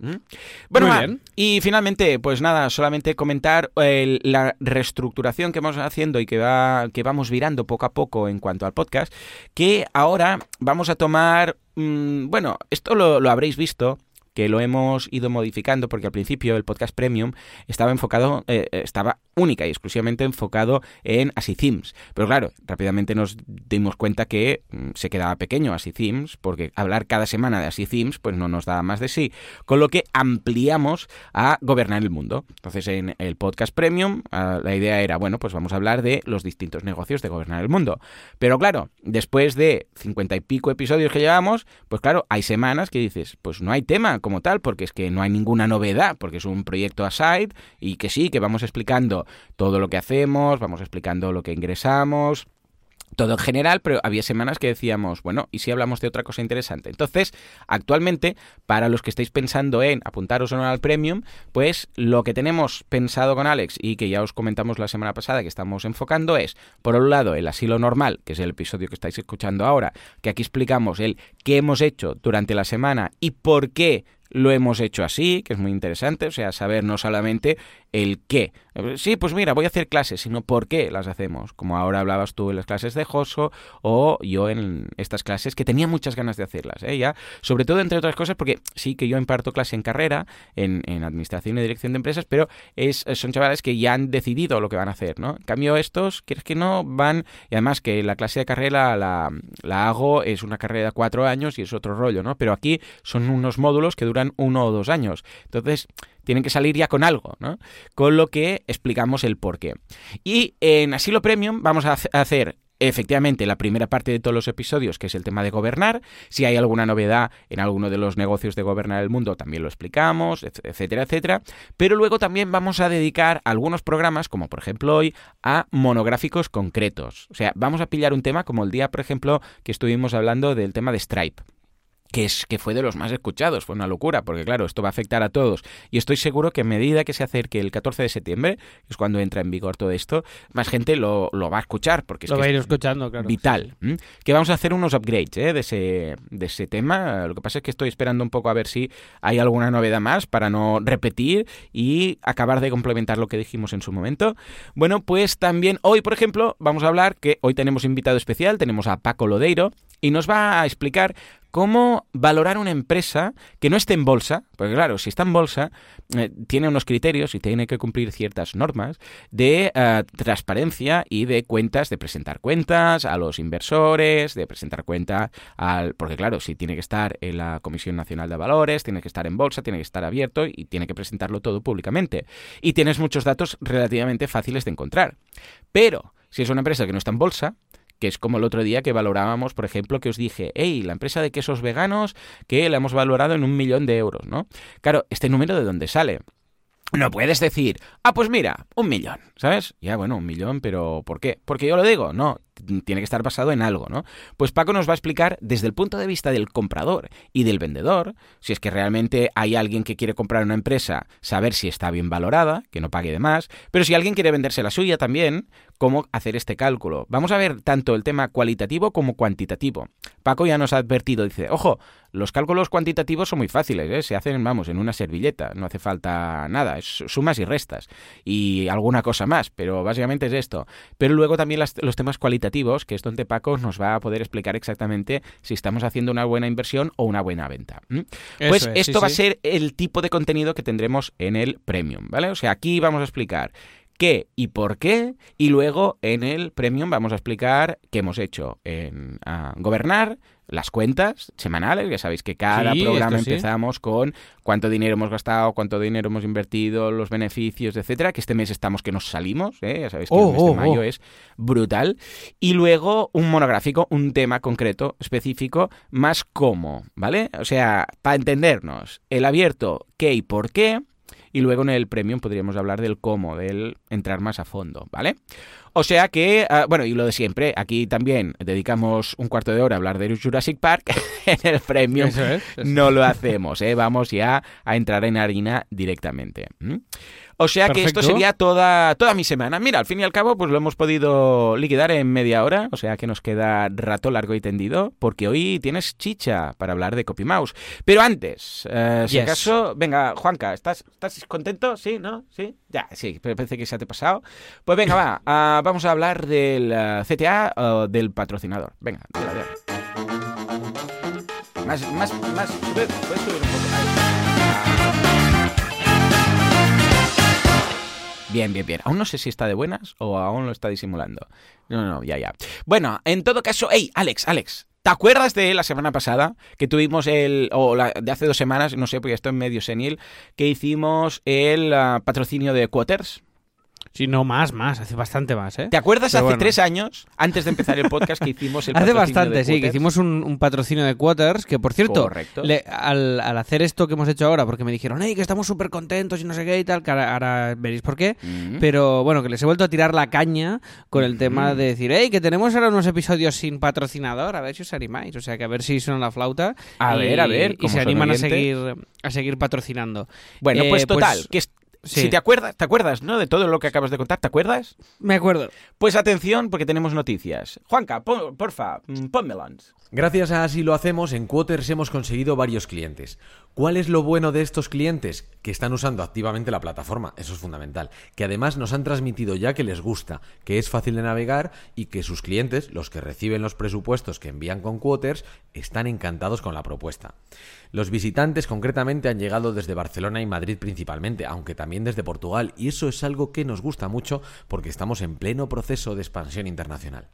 Bueno, y finalmente, pues nada, solamente comentar la reestructuración que vamos haciendo y que, va, que vamos virando poco a poco en cuanto al podcast, que ahora vamos a tomar, mm, bueno, esto lo, lo habréis visto, que lo hemos ido modificando porque al principio el podcast premium estaba enfocado, eh, estaba única y exclusivamente enfocado en Así Themes. Pero claro, rápidamente nos dimos cuenta que mm, se quedaba pequeño Así Themes porque hablar cada semana de Así Themes pues no nos da más de sí. Con lo que ampliamos a gobernar el mundo. Entonces en el podcast premium ah, la idea era, bueno, pues vamos a hablar de los distintos negocios de gobernar el mundo. Pero claro, después de cincuenta y pico episodios que llevamos, pues claro, hay semanas que dices, pues no hay tema como tal, porque es que no hay ninguna novedad, porque es un proyecto aside y que sí, que vamos explicando todo lo que hacemos, vamos explicando lo que ingresamos, todo en general, pero había semanas que decíamos, bueno, ¿y si hablamos de otra cosa interesante? Entonces, actualmente, para los que estáis pensando en apuntaros al Premium, pues lo que tenemos pensado con Alex y que ya os comentamos la semana pasada que estamos enfocando es, por un lado, el asilo normal, que es el episodio que estáis escuchando ahora, que aquí explicamos el qué hemos hecho durante la semana y por qué lo hemos hecho así, que es muy interesante, o sea, saber no solamente el qué. Sí, pues mira, voy a hacer clases, sino por qué las hacemos. Como ahora hablabas tú en las clases de Joso o yo en estas clases que tenía muchas ganas de hacerlas. ¿eh? Ya, sobre todo, entre otras cosas, porque sí que yo imparto clase en carrera, en, Administración y Dirección de Empresas, pero es, son chavales que ya han decidido lo que van a hacer, ¿no? En cambio, estos, quieres que no, van... Y además que la clase de carrera la, la hago, es una carrera de cuatro años y es otro rollo, ¿no? Pero aquí son unos módulos que duran uno o dos años. Entonces, tienen que salir ya con algo, ¿no? Con lo que explicamos el por qué. Y en Asilo Premium vamos a hacer efectivamente la primera parte de todos los episodios, que es el tema de gobernar. Si hay alguna novedad en alguno de los negocios de gobernar el mundo, también lo explicamos, etcétera, etcétera. Pero luego también vamos a dedicar algunos programas, como por ejemplo hoy, a monográficos concretos. O sea, vamos a pillar un tema como el día, por ejemplo, que estuvimos hablando del tema de Stripe que, es, que fue de los más escuchados, fue una locura, porque claro, esto va a afectar a todos. Y estoy seguro que a medida que se acerque el 14 de septiembre, que es cuando entra en vigor todo esto, más gente lo, va a escuchar, porque es, lo va a ir escuchando, claro. vital. Que vamos a hacer unos upgrades ¿eh? de, ese, de ese tema. Lo que pasa es que estoy esperando un poco a ver si hay alguna novedad más para no repetir y acabar de complementar lo que dijimos en su momento. Bueno, pues también hoy, por ejemplo, vamos a hablar que hoy tenemos invitado especial, tenemos a Paco Lodeiro, y nos va a explicar cómo valorar una empresa que no esté en bolsa, porque claro, si está en bolsa, eh, tiene unos criterios y tiene que cumplir ciertas normas de eh, transparencia y de cuentas, de presentar cuentas a los inversores, de presentar cuentas al... Porque claro, si tiene que estar en la Comisión Nacional de Valores, tiene que estar en bolsa, tiene que estar abierto y tiene que presentarlo todo públicamente. Y tienes muchos datos relativamente fáciles de encontrar. Pero si es una empresa que no está en bolsa, que es como el otro día que valorábamos, por ejemplo, que os dije, hey, la empresa de quesos veganos que la hemos valorado en un millón de euros, ¿no? Claro, ¿este número de dónde sale? No puedes decir, ah, pues mira, un millón, ¿sabes? Ya, bueno, un millón, pero ¿por qué? Porque yo lo digo, no, tiene que estar basado en algo, ¿no? Pues Paco nos va a explicar desde el punto de vista del comprador y del vendedor, si es que realmente hay alguien que quiere comprar una empresa, saber si está bien valorada, que no pague de más, pero si alguien quiere venderse la suya también, cómo hacer este cálculo. Vamos a ver tanto el tema cualitativo como cuantitativo. Paco ya nos ha advertido, dice, ojo, los cálculos cuantitativos son muy fáciles, ¿eh? se hacen, vamos, en una servilleta, no hace falta nada, es sumas y restas y alguna cosa más, pero básicamente es esto. Pero luego también los temas cualitativos, que es donde Paco nos va a poder explicar exactamente si estamos haciendo una buena inversión o una buena venta. Pues esto va a ser el tipo de contenido que tendremos en el Premium, ¿vale? O sea, aquí vamos a explicar qué y por qué, y luego en el Premium vamos a explicar qué hemos hecho en Gobernar, las cuentas semanales, ya sabéis que cada programa empezamos con cuánto dinero hemos gastado, cuánto dinero hemos invertido, los beneficios, etcétera, que este mes estamos que nos salimos, ¿eh? ya sabéis que el mes de oh, oh, mayo oh. es brutal, y luego un monográfico, un tema concreto, específico, más cómo, ¿vale? O sea, para entendernos, el abierto, qué y por qué, y luego en el premium podríamos hablar del cómo, del entrar más a fondo, ¿vale? O sea que, ah, bueno, y lo de siempre, aquí también dedicamos un cuarto de hora a hablar de Jurassic Park, en el premium no lo hacemos, ¿eh? vamos ya a entrar en harina directamente. O sea que esto sería toda, toda mi semana. Mira, al fin y al cabo, pues lo hemos podido liquidar en media hora, o sea que nos queda rato largo y tendido, porque hoy tienes chicha para hablar de CopyMouse. Pero antes, eh, si acaso, venga, Juanca, ¿estás, ¿estás contento? ¿Sí? ¿No? ¿Sí? Ya, sí, parece que se te ha pasado. Pues venga, va, vamos a hablar del eh, CTA o del patrocinador. Venga, dale, dale. Más, más, más, puedes subir un poco. Ahí. Bien, bien, bien. Aún no sé si está de buenas o aún lo está disimulando. No, no, ya, ya. Bueno, en todo caso, hey, Alex, Alex, ¿Te acuerdas de la semana pasada que tuvimos el, o la, de hace dos semanas, no sé, porque estoy en medio senil, que hicimos el uh, patrocinio de Quoters? Sí, no, más, más, hace bastante más, ¿eh? ¿Te acuerdas Pero hace bueno. tres años, antes de empezar el podcast, que hicimos el Hace bastante, de sí, que hicimos un, un patrocinio de Quarters, que por cierto, Correcto. le- al, al hacer esto que hemos hecho ahora, porque me dijeron, hey, que estamos súper contentos y no sé qué y tal, que ahora, ahora veréis por qué, Mm. pero bueno, que les he vuelto a tirar la caña con el tema de decir, hey, que tenemos ahora unos episodios sin patrocinador, a ver si os animáis, o sea, que a ver si suena la flauta A y, ver, a ver, y se animan a seguir, a seguir patrocinando. Bueno, Eh, pues total, que sí. si te acuerdas, ¿te acuerdas, no? De todo lo que acabas de contar, ¿te acuerdas? Me acuerdo. Pues atención, porque tenemos noticias. Juanca, pon- porfa, mm, pónmelas. Gracias a Así lo hacemos, en Quoters hemos conseguido varios clientes. ¿Cuál es lo bueno de estos clientes? Que están usando activamente la plataforma, eso es fundamental. Que además nos han transmitido ya que les gusta, que es fácil de navegar y que sus clientes, los que reciben los presupuestos que envían con Quoters, están encantados con la propuesta. Los visitantes concretamente han llegado desde Barcelona y Madrid principalmente, aunque también desde Portugal, y eso es algo que nos gusta mucho porque estamos en pleno proceso de expansión internacional.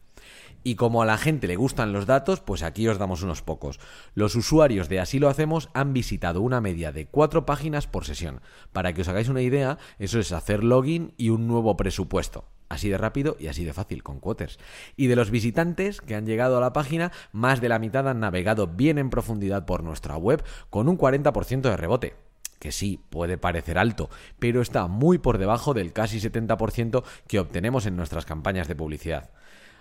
Y como a la gente le gustan los datos, pues aquí os damos unos pocos. Los usuarios de Así lo hacemos han visitado una media de cuatro páginas por sesión. Para que os hagáis una idea, eso es hacer login y un nuevo presupuesto. Así de rápido y así de fácil con Quoters. Y de los visitantes que han llegado a la página, más de la mitad han navegado bien en profundidad por nuestra web con un 40% de rebote que sí, puede parecer alto, pero está muy por debajo del casi 70% que obtenemos en nuestras campañas de publicidad.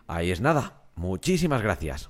Ahí es nada. Muchísimas gracias.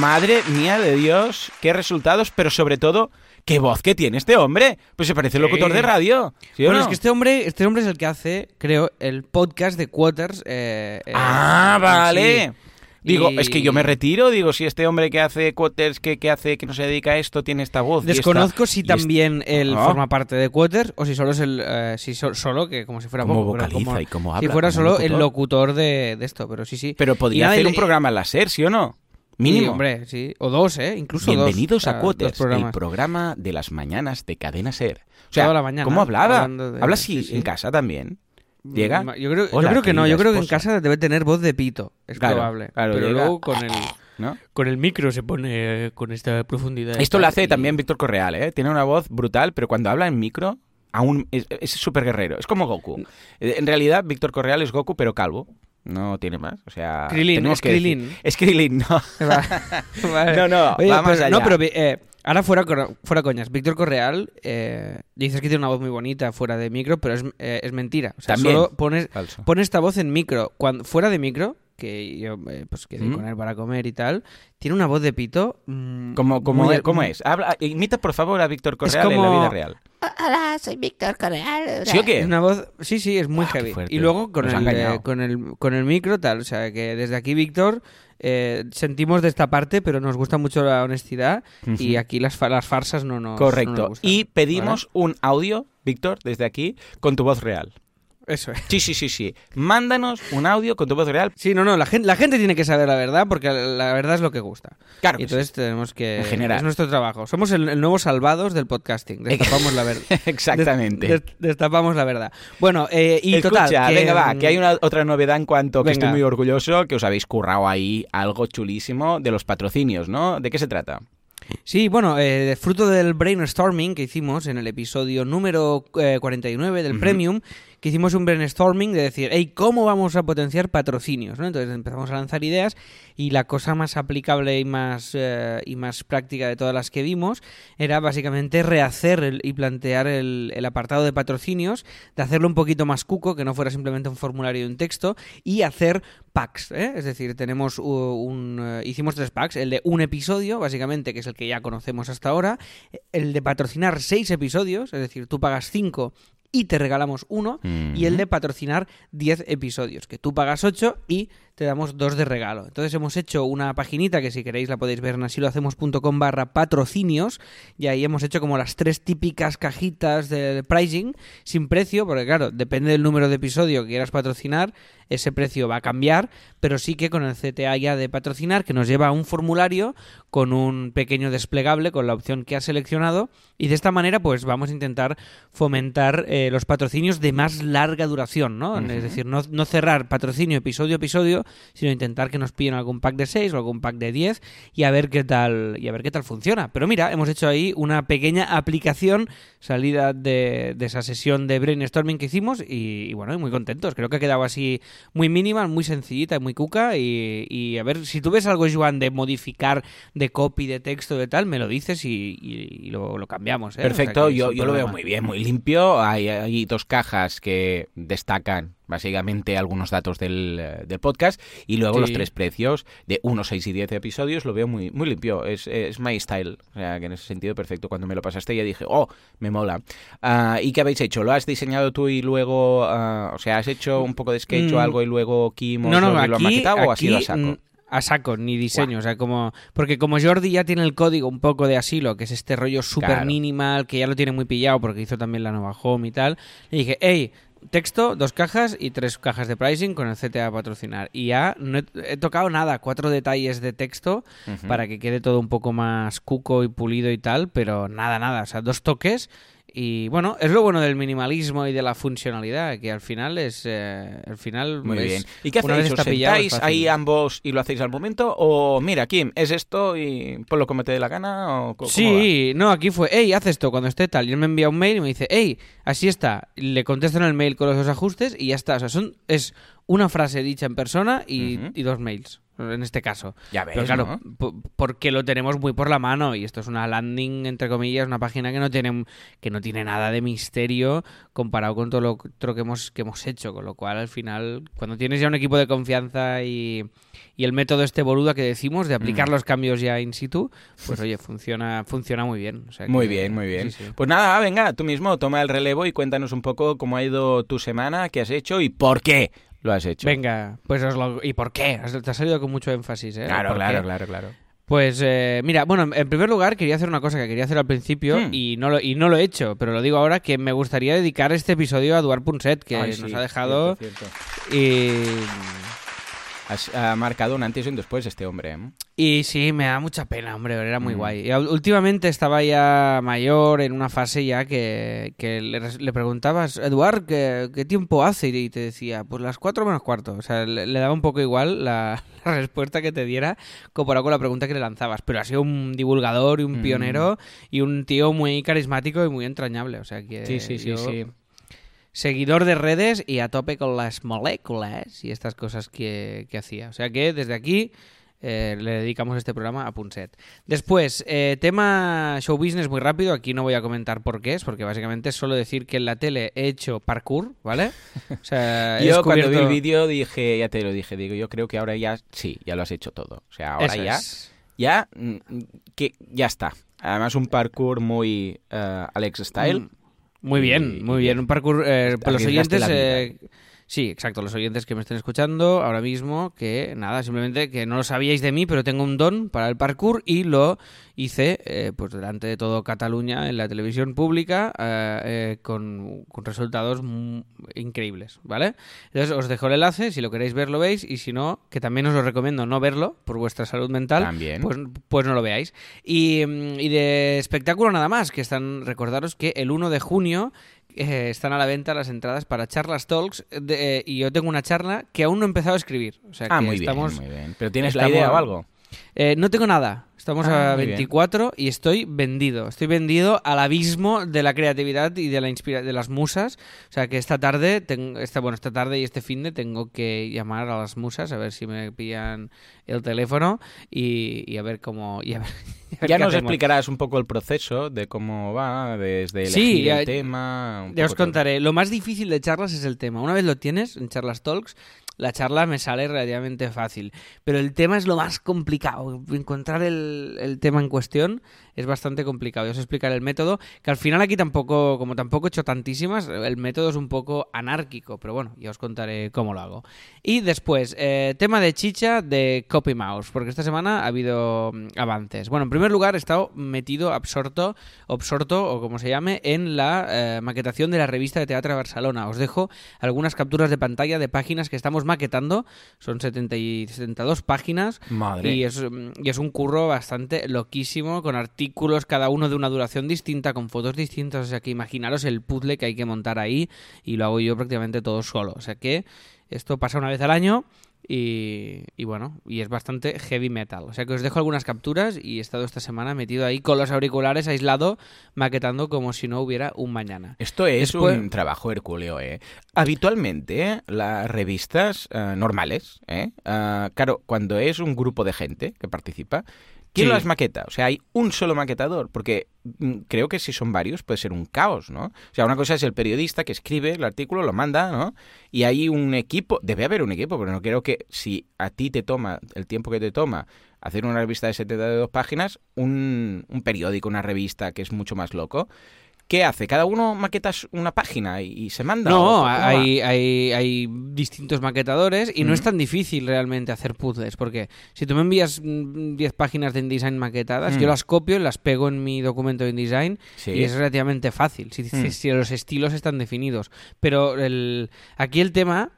Madre mía de Dios, qué resultados, pero sobre todo, qué voz que tiene este hombre. Pues se parece el locutor de radio. ¿sí Bueno, no? es que este hombre, este hombre es el que hace, creo, el podcast de Quarters. eh, eh, Ah, vale. sí. Digo, Y- es que yo me retiro, digo, si este hombre que hace quoters, que, que hace, que no se dedica a esto, tiene esta voz. Desconozco esta- si también él Ah. forma parte de Quarters o si solo es el. eh, si so- solo, que como si fuera Cómo poco, vocaliza como- y cómo Si habla, fuera como solo locutor. el locutor de, de esto, pero sí, sí. Pero podría nada, hacer un programa en la SER, ¿sí o no? Mínimo. Sí, hombre, sí. O dos, ¿eh? Incluso dos. Bienvenidos a dos Quoters, el programa de las mañanas de Cadena Ser. O sea, Toda la mañana, ¿cómo hablaba? de- ¿Habla así sí, sí. en casa también? ¿Llega? Yo creo, yo creo que no, yo creo que en esposa. casa debe tener voz de pito. Es Claro, probable. claro, pero llega- luego con el, ¿No? con el micro se pone eh, con esta profundidad. Esto lo hace y- también Víctor Correal, ¿eh? Tiene una voz brutal, pero cuando habla en micro, aún es súper guerrero. Es como Goku. En realidad, Víctor Correal es Goku, pero calvo. No tiene más. O sea, Krillin, tenemos es que decir-. Es Krillin, no. Vale. No, no, Oye, va más pero, no, allá. pero eh, ahora fuera, fuera coñas. Víctor Correal eh, dices que tiene una voz muy bonita fuera de micro, pero es, eh, es mentira. O sea, También. solo pones, Falso. pone esta voz en micro. Cuando, fuera de micro, que yo eh, pues quedé ¿Mm? con él para comer y tal, tiene una voz de pito. mm, ¿Cómo, cómo, muy- es, cómo es? Habla, imita, por favor, a Víctor Correal en la como- vida real. Hola, soy Víctor Correal. ¿Sí o qué? Una voz, sí, sí, es muy Ah, heavy. Y luego con el, eh, con, el, con el micro, tal. O sea, que desde aquí, Víctor, eh, sentimos de esta parte, pero nos gusta mucho la honestidad. Y aquí las, las farsas no nos, no nos Correcto. gustan, y pedimos un audio, Víctor, desde aquí, con tu voz real. Eso es. Sí, sí, sí, sí. Mándanos un audio con tu voz real. Sí, no, no, la gente, la gente tiene que saber la verdad porque la, verdad es lo que gusta. Claro y entonces tenemos que... En general. Es nuestro trabajo. Somos el, el nuevo salvados del podcasting. Destapamos la verdad. Exactamente. Des- des- destapamos la verdad. Bueno, eh, y Escucha, total... que, venga, va, mm, que hay una otra novedad en cuanto que estoy muy orgulloso, que os habéis currado ahí algo chulísimo de los patrocinios, ¿no? ¿De qué se trata? Sí, bueno, eh, fruto del brainstorming que hicimos en el episodio número eh, 49 del Premium, que hicimos un brainstorming de decir, hey, ¿cómo vamos a potenciar patrocinios? Entonces empezamos a lanzar ideas y la cosa más aplicable y más, eh, y más práctica de todas las que vimos era básicamente rehacer y plantear el, apartado de patrocinios, de hacerlo un poquito más cuco, que no fuera simplemente un formulario y un texto, y hacer packs, ¿eh? es decir, tenemos uh, un, eh, hicimos tres packs, el de un episodio, básicamente, que es el que ya conocemos hasta ahora, el de patrocinar seis episodios, es decir, tú pagas cinco y te regalamos uno, y el de patrocinar 10 episodios, que tú pagas 8 y te damos dos de regalo. Entonces hemos hecho una paginita que si queréis la podéis ver en asilohacemos.com barra patrocinios y ahí hemos hecho como las tres típicas cajitas de pricing sin precio, porque claro, depende del número de episodio que quieras patrocinar, ese precio va a cambiar, pero sí que con el CTA ya de patrocinar, que nos lleva a un formulario con un pequeño desplegable con la opción que has seleccionado y de esta manera pues vamos a intentar fomentar eh, los patrocinios de más larga duración, ¿no? Es decir, no, no cerrar patrocinio episodio a episodio, sino intentar que nos pillen algún pack de 6 o algún pack de 10 y a ver qué tal y a ver qué tal funciona. Pero mira, hemos hecho ahí una pequeña aplicación salida de, de esa sesión de brainstorming que hicimos y, y bueno, muy contentos. Creo que ha quedado así muy mínima, muy sencillita y muy cuca y, y a ver, si tú ves algo, Joan, de modificar de copy, de texto, de tal, me lo dices y, lo, lo cambiamos. ¿eh? O sea Perfecto, yo, yo lo veo muy bien, muy limpio. Hay, hay dos cajas que destacan básicamente algunos datos del, eh, del podcast y luego Sí. los tres precios de 1, 6 y 10 episodios lo veo muy, muy limpio. Es, es my style. O sea, que en ese sentido perfecto. Cuando me lo pasaste ya dije, oh, me mola. Ah, ¿Y qué habéis hecho? ¿Lo has diseñado tú y luego, ah, o sea, has hecho un poco de sketch o Mm. algo y luego Kim os No, no, lo, ha aquí, maquetado o ha sido a saco? mm, a saco, ni diseño, o sea, como... Porque como Jordi ya tiene el código un poco de asilo, que es este rollo súper Claro. minimal, que ya lo tiene muy pillado porque hizo también la nueva home y tal, le dije, hey, texto, dos cajas y tres cajas de pricing con el CTA a patrocinar. Y ya no he, he tocado nada, cuatro detalles de texto para que quede todo un poco más cuco y pulido y tal, pero nada, nada, o sea, dos toques y bueno, es lo bueno del minimalismo y de la funcionalidad, que al final es, eh, al final Muy es- bien. ¿Y qué hacéis? ¿Os sentáis ahí ambos y lo hacéis al momento? ¿O mira, Kim, es esto y ponlo como te dé la gana? ¿O Sí, no, aquí fue, hey, haz esto cuando esté tal. Y él me envía un mail y me dice, hey, así está. Le contesto en el mail con los dos ajustes y ya está. O sea, son, es una frase dicha en persona y, y dos mails, en este caso. Ya ves, Pero claro, porque lo tenemos muy por la mano y esto es una landing, entre comillas, una página que no tiene, que no tiene nada de misterio comparado con todo lo otro que hemos, que hemos hecho. Con lo cual, al final, cuando tienes ya un equipo de confianza y, y el método este boluda que decimos de aplicar Mm. los cambios ya in situ, pues oye, funciona, funciona muy bien. O sea Muy bien, muy bien. sí, sí. Pues nada, venga, tú mismo toma el relevo y cuéntanos un poco cómo ha ido tu semana, qué has hecho y por qué lo has hecho. Venga, pues os lo... ¿Y por qué? Has- Te ha salido con mucho énfasis, ¿eh? Claro, ¿Por claro, qué? claro, claro. Pues eh, mira, bueno, en primer lugar quería hacer una cosa que quería hacer al principio Hmm. y, no lo, y no lo he hecho, pero lo digo ahora que me gustaría dedicar este episodio a Eduard Punset, que Ay, nos sí, ha dejado cierto, cierto. y... Ha marcado un antes y un después este hombre. ¿eh? Y sí, me da mucha pena, hombre, era muy Mm. guay. Y últimamente estaba ya mayor, en una fase ya que, que le, le preguntabas, Eduard, ¿qué, qué tiempo hace? Y te decía, pues las cuatro menos cuarto. O sea, le, le daba un poco igual la, la respuesta que te diera comparado con la pregunta que le lanzabas. Pero ha sido un divulgador y un Mm. pionero y un tío muy carismático y muy entrañable. O sea que Sí, sí, sí, yo- sí. Seguidor de redes y a tope con las moléculas y estas cosas que, que hacía. O sea que desde aquí eh, le dedicamos este programa a Punset. Después, eh, tema show business muy rápido. Aquí no voy a comentar por qué es, porque básicamente es solo decir que en la tele he hecho parkour, ¿vale? O sea, he Yo cuando vi el vídeo dije, ya te lo dije, digo, yo creo que ahora ya sí, ya lo has hecho todo. O sea, ahora Eso ya, es. ya, mm, que ya está. Además un parkour muy eh, Alex Style. Mm, Muy bien, muy bien. Un parkour. eh, para los oyentes. eh, sí, exacto. Los oyentes que me estén escuchando ahora mismo, que nada, simplemente que no lo sabíais de mí, pero tengo un don para el parkour y lo hice eh, pues delante de todo Cataluña en la televisión pública eh, eh, con, con resultados increíbles, ¿vale? Entonces os dejo el enlace, si lo queréis ver lo veis y si no, que también os lo recomiendo no verlo por vuestra salud mental, También. pues, pues no lo veáis. Y, mm, y de espectáculo nada más, que están, recordaros que el 1 de junio eh, están a la venta las entradas para charlas talks de- eh, y yo tengo una charla que aún no he empezado a escribir. O sea ah, que muy estamos, bien, muy bien. Pero tienes la estamos- idea o algo. eh, no tengo nada. Estamos Ah, a muy bien. 24 y estoy vendido. Estoy vendido al abismo de la creatividad y de la inspira de las musas. O sea que esta tarde, tengo, esta, bueno, esta tarde y este fin de tengo que llamar a las musas a ver si me pillan el teléfono y, y a ver cómo. y a ver- y a ver Ya nos hacemos. explicarás un poco el proceso de cómo va, desde elegir Sí, ya- el tema. un Ya os poco todo. contaré. Lo más difícil de charlas es el tema. Una vez lo tienes en Charlas Talks, la charla me sale relativamente fácil. Pero el tema es lo más complicado. Encontrar el, tema en cuestión es bastante complicado. Yo os explicaré el método, que al final aquí tampoco, como tampoco he hecho tantísimas, el método es un poco anárquico, pero bueno, ya os contaré cómo lo hago. Y después, eh, tema de chicha de Copy Mouse, porque esta semana ha habido mm, avances. Bueno, en primer lugar, he estado metido, absorto, absorto, o como se llame, en la eh, maquetación de la revista de Teatro de Barcelona. Os dejo algunas capturas de pantalla de páginas que estamos maquetando, son 70 y 72 páginas, Madre. y es, y es un curro bastante loquísimo, con artículos, cada uno de una duración distinta, con fotos distintas. O sea que imaginaros el puzzle que hay que montar ahí y lo hago yo prácticamente todo solo. O sea que esto pasa una vez al año y, y bueno, y es bastante heavy metal. O sea que os dejo algunas capturas y he estado esta semana metido ahí con los auriculares aislado, maquetando como si no hubiera un mañana. Esto es Después- un trabajo hercúleo, ¿eh? Habitualmente, las revistas eh, normales, ¿eh? Ah, claro, cuando es un grupo de gente que participa, ¿quién Sí. las maqueta? O sea, hay un solo maquetador, porque mm, creo que si son varios puede ser un caos, ¿no? O sea, una cosa es el periodista que escribe el artículo, lo manda, ¿no? Y hay un equipo, debe haber un equipo, pero no creo que si a ti te toma el tiempo que te toma hacer una revista de 72 páginas, un, un periódico, una revista que es mucho más loco, ¿Qué hace? ¿Cada uno maqueta una página y, y se manda? ¿O No, hay, hay, hay distintos maquetadores y no Mm. es tan difícil realmente hacer puzzles, porque si tú me envías mm, 10 páginas de InDesign maquetadas, Mm. yo las copio y las pego en mi documento de InDesign Sí. y es relativamente fácil, si, Mm. si los estilos están definidos. Pero el, aquí el tema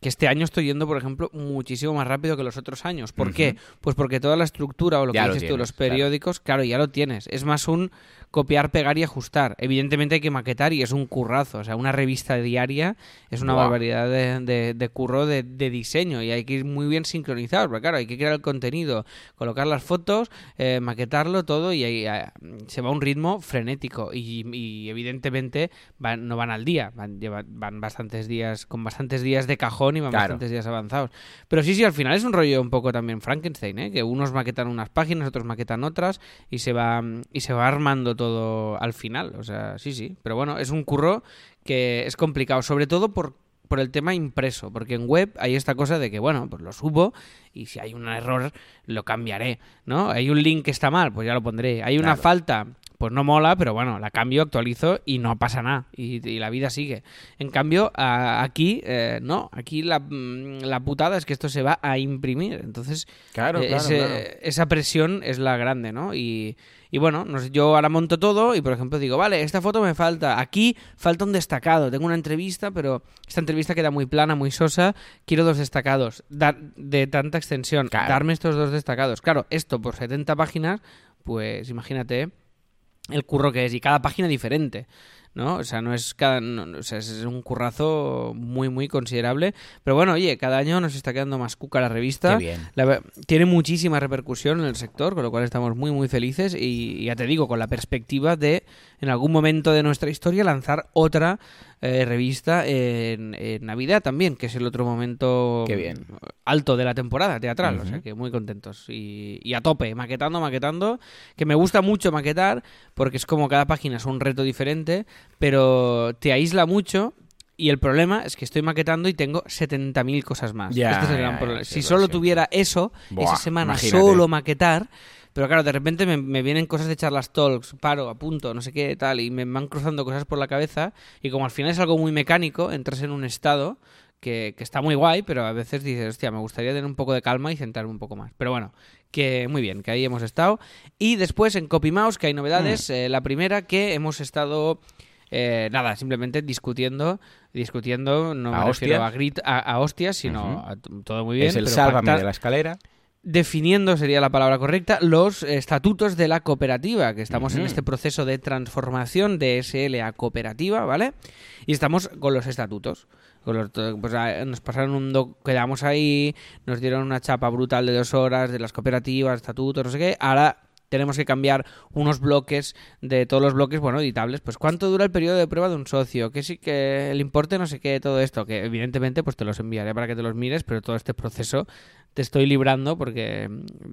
que este año estoy yendo, por ejemplo, muchísimo más rápido que los otros años. ¿Por qué? Pues porque toda la estructura o lo Ya que lo dices tú, tienes, los periódicos, claro. ya lo tienes. Es más un copiar, pegar y ajustar. Evidentemente hay que maquetar y es un currazo. O sea, una revista diaria es una barbaridad de, de- de curro de, de diseño y hay que ir muy bien sincronizados. Porque claro, hay que crear el contenido, colocar las fotos, eh, maquetarlo todo y ahí eh, se va a un ritmo frenético. Y, y evidentemente van- no van al día, van, van bastantes días, con bastantes días de cajón y van Claro. bastantes días avanzados. Pero sí, sí, al final es un rollo un poco también Frankenstein, ¿eh? que unos maquetan unas páginas, otros maquetan otras y se va y se va armando todo al final. O sea, sí, sí. Pero bueno, es un curro que es complicado, sobre todo por por el tema impreso, porque en web hay esta cosa de que, bueno, pues lo subo y si hay un error lo cambiaré, ¿no? Hay un link que está mal, pues ya lo pondré. Hay una Claro. falta, pues no mola, pero bueno, la cambio, actualizo y no pasa nada y, y la vida sigue. En cambio, a- aquí eh, no, aquí la, mm, la putada es que esto se va a imprimir, entonces Claro, eh, claro, ese- claro. esa presión es la grande, ¿no? Y, y bueno, no sé, yo ahora monto todo y por ejemplo digo, vale, esta foto me falta, aquí falta un destacado, tengo una entrevista, pero esta entrevista queda muy plana, muy sosa, quiero dos destacados, dar, de tanta extensión, darme estos dos destacados. Claro, esto por 70 páginas, pues imagínate el curro que es y cada página diferente. ¿no? O sea, no es cada no- o sea, es un currazo muy muy considerable, pero bueno, oye, cada año nos está quedando más cuca la revista. Qué bien. La tiene muchísima repercusión en el sector, con lo cual estamos muy muy felices y ya te digo, con la perspectiva de en algún momento de nuestra historia lanzar otra eh, revista en, en Navidad también, que es el otro momento Qué bien. alto de la temporada teatral, o sea que muy contentos y, y a tope, maquetando, maquetando, que me gusta mucho maquetar porque es como cada página es un reto diferente, pero te aísla mucho y el problema es que estoy maquetando y tengo 70.000 cosas más. Ya, este es el gran ya, problema. si lo solo tuviera eso, Buah, esa semana imagínate. solo maquetar, pero claro, de repente me, me vienen cosas de charlas talks, paro, apunto, no sé qué, tal, y me van cruzando cosas por la cabeza, y como al final es algo muy mecánico, entras en un estado que, que está muy guay, pero a veces dices, hostia, me gustaría tener un poco de calma y centrarme un poco más. Pero bueno, que muy bien, que ahí hemos estado. Y después en CopyMouse, que hay novedades, eh, la primera que hemos estado... eh, nada, simplemente discutiendo, discutiendo, no ¿A me refiero a, grit, a, a hostias, sino a todo muy bien. es el pero sálvame de la escalera. Definiendo, sería la palabra correcta, los estatutos de la cooperativa, que estamos en este proceso de transformación de SL a cooperativa, ¿vale? Y estamos con los estatutos. Con los- pues, ah, nos pasaron un doc, quedamos ahí, nos dieron una chapa brutal de dos horas de las cooperativas, estatutos, no sé qué. Ahora tenemos que cambiar unos bloques de todos los bloques, bueno, editables. Pues cuánto dura el periodo de prueba de un socio, que sí que el importe no sé qué, todo esto, que evidentemente pues te los enviaré para que te los mires, pero todo este proceso te estoy librando porque,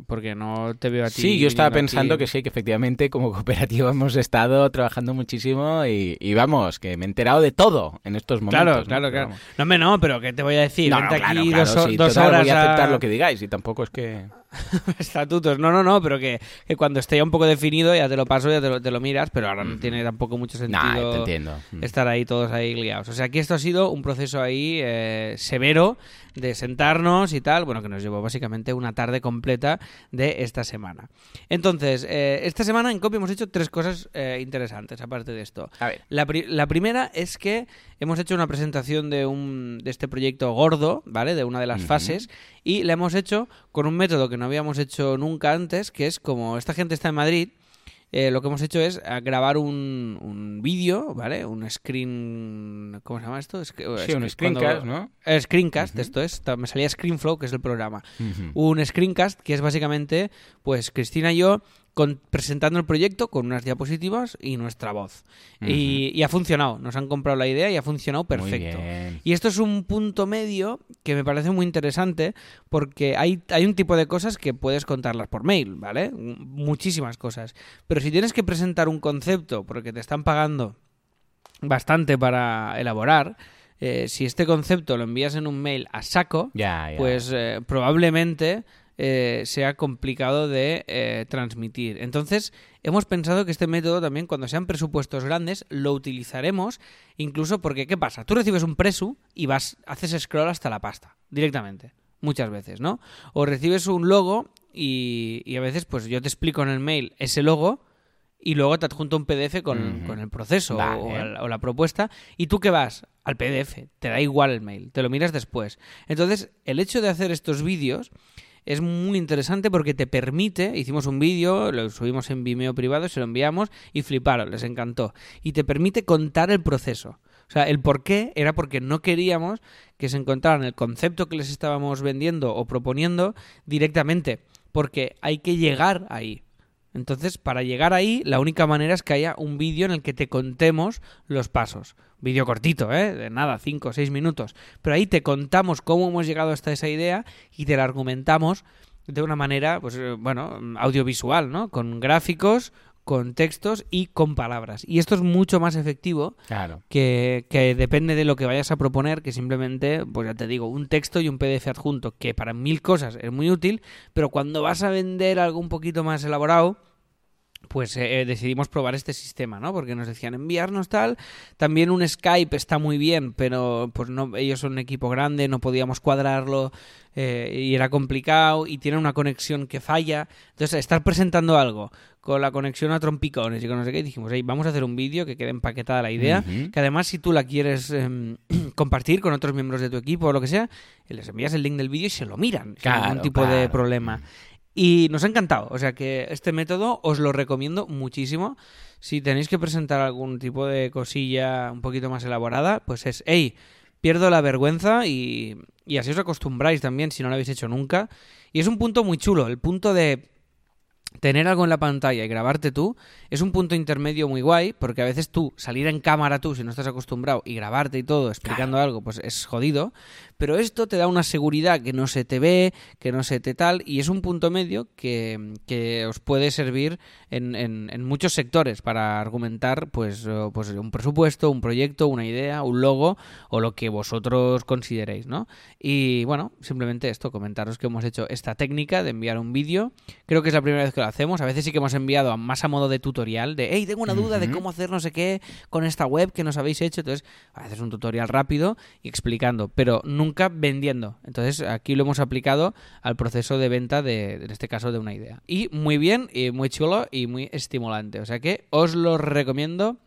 porque no te veo a ti. Sí, yo estaba pensando que sí, que efectivamente como cooperativa hemos estado trabajando muchísimo y, y vamos, que me he enterado de todo en estos momentos. Claro, ¿no? claro, Pero claro. No, hombre, no, pero ¿qué te voy a decir? No, no, Vente claro, aquí claro, dos, sí, dos horas voy a aceptar a- lo que digáis y tampoco es que... estatutos. No, no, no, pero que, que cuando esté ya un poco definido ya te lo paso, ya te lo, te lo miras, pero ahora no tiene tampoco mucho sentido Nah, te entiendo. Estar ahí todos ahí liados. O sea, que esto ha sido un proceso ahí eh, severo de sentarnos y tal, bueno, que nos llevó básicamente una tarde completa de esta semana. Entonces, eh, esta semana en Copy hemos hecho tres cosas eh, interesantes, aparte de esto. A ver. La, pri- la primera es que hemos hecho una presentación de, un, de este proyecto gordo, ¿vale? De una de las fases, y la hemos hecho con un método que no habíamos hecho nunca antes, que es como esta gente está en Madrid, eh, lo que hemos hecho es eh, grabar un, un vídeo, ¿vale? Un screen... ¿Cómo se llama esto? Es que- Sí, es un screencast, cuando- ¿no? eh, screencast, esto es. Me salía ScreenFlow, que es el programa. Un screencast que es básicamente, pues, Cristina y yo con- presentando el proyecto con unas diapositivas y nuestra voz. y, y ha funcionado. Nos han comprado la idea y ha funcionado perfecto. Y esto es un punto medio que me parece muy interesante porque hay, hay un tipo de cosas que puedes contarlas por mail, ¿vale? Muchísimas cosas. Pero si tienes que presentar un concepto porque te están pagando bastante para elaborar, eh, si este concepto lo envías en un mail a saco, pues eh, probablemente eh, sea complicado de eh, transmitir. Entonces, hemos pensado que este método también, cuando sean presupuestos grandes, lo utilizaremos incluso porque, ¿qué pasa? Tú recibes un presu y vas, haces scroll hasta la pasta, directamente, muchas veces, ¿no? O recibes un logo y, y a veces, pues yo te explico en el mail ese logo y luego te adjunto un PDF con, el proceso o- Vale. o, el- o la propuesta y tú que vas al PDF, te da igual el mail, te lo miras después. Entonces, el hecho de hacer estos vídeos es muy interesante porque te permite, hicimos un vídeo, lo subimos en Vimeo privado, se lo enviamos y fliparon, les encantó. Y te permite contar el proceso. O sea, el por qué era porque no queríamos que se encontraran el concepto que les estábamos vendiendo o proponiendo directamente, porque hay que llegar ahí. Entonces, para llegar ahí, la única manera es que haya un vídeo en el que te contemos los pasos. Vídeo cortito, ¿eh? De nada, 5 o 6 minutos. Pero ahí te contamos cómo hemos llegado hasta esa idea y te la argumentamos de una manera, pues, eh, bueno, audiovisual, ¿no? Con gráficos, con textos y con palabras. Y esto es mucho más efectivo Claro. que, que depende de lo que vayas a proponer, que simplemente, pues ya te digo, un texto y un PDF adjunto, que para mil cosas es muy útil, pero cuando vas a vender algo un poquito más elaborado, pues eh, eh, decidimos probar este sistema, ¿no? Porque nos decían enviarnos tal. También un Skype está muy bien, pero pues no, ellos son un equipo grande, no podíamos cuadrarlo eh, y era complicado y tiene una conexión que falla. Entonces, estar presentando algo con la conexión a trompicones y con no sé qué, dijimos, "Ey, vamos a hacer un vídeo que quede empaquetada la idea, que además si tú la quieres em, compartir con otros miembros de tu equipo o lo que sea, les envías el link del vídeo y se lo miran, sin Claro, ningún tipo de problema. Y nos ha encantado. O sea que este método os lo recomiendo muchísimo. Si tenéis que presentar algún tipo de cosilla un poquito más elaborada, pues es, hey, pierdo la vergüenza y, y así os acostumbráis también si no lo habéis hecho nunca. Y es un punto muy chulo, el punto de tener algo en la pantalla y grabarte tú es un punto intermedio muy guay, porque a veces tú salir en cámara tú, si no estás acostumbrado, y grabarte y todo explicando algo, pues es jodido. Pero esto te da una seguridad que no se te ve, que no se te tal, y es un punto medio que, que os puede servir en, en- en muchos sectores para argumentar pues, pues un presupuesto, un proyecto, una idea, un logo o lo que vosotros consideréis, ¿no? Y bueno, simplemente esto, comentaros que hemos hecho esta técnica de enviar un vídeo. Creo que es la primera vez que lo hacemos. A veces sí que hemos enviado a- más a modo de tutorial, de, hey, tengo una duda de cómo hacer no sé qué con esta web que nos habéis hecho. Entonces, haces un tutorial rápido y explicando, pero nunca vendiendo. Entonces, aquí lo hemos aplicado al proceso de venta de, en este caso, de una idea. Y muy bien, y muy chulo y muy estimulante. O sea que os lo recomiendo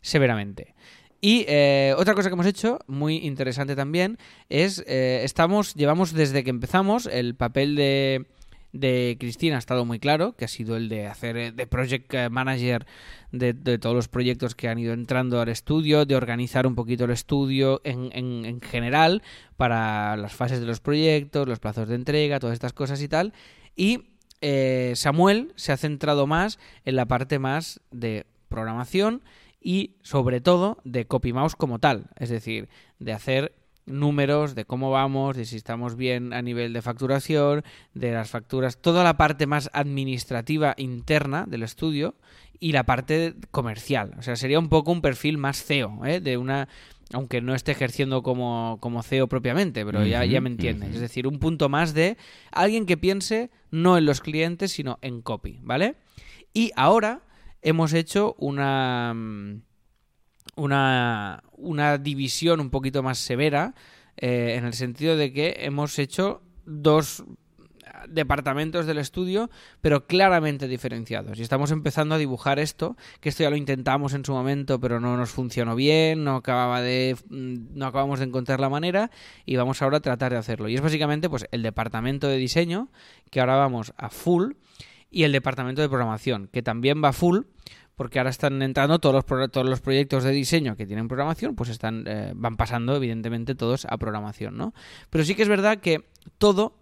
severamente. Y eh, otra cosa que hemos hecho, muy interesante también, es eh, estamos, llevamos desde que empezamos el papel de, de Cristina ha estado muy claro, que ha sido el de hacer eh, de project eh, manager de, todos los proyectos que han ido entrando al estudio, de organizar un poquito el estudio en, en, en general para las fases de los proyectos, los plazos de entrega, todas estas cosas y tal. Y eh, Samuel se ha centrado más en la parte más de programación y sobre todo de CopyMouse como tal, es decir, de hacer números de cómo vamos, de si estamos bien a nivel de facturación, de las facturas, toda la parte más administrativa interna del estudio y la parte comercial. O sea, sería un poco un perfil más CEO, ¿eh? de una aunque no esté ejerciendo como, como CEO propiamente, pero ya, ya me entiendes. Es decir, un punto más de alguien que piense no en los clientes, sino en copy, ¿vale? Y ahora hemos hecho una, mm, una, una división un poquito más severa, eh, en el sentido de que hemos hecho dos departamentos del estudio, pero claramente diferenciados. Y estamos empezando a dibujar esto, que esto ya lo intentamos en su momento, pero no nos funcionó bien, no acababa de no acabamos de encontrar la manera y vamos ahora a tratar de hacerlo. Y es básicamente pues el departamento de diseño, que ahora vamos a full, y el departamento de programación, que también va full, porque ahora están entrando todos los, todos los proyectos de diseño que tienen programación, pues están eh, van pasando evidentemente todos a programación, ¿no? Pero sí que es verdad que todo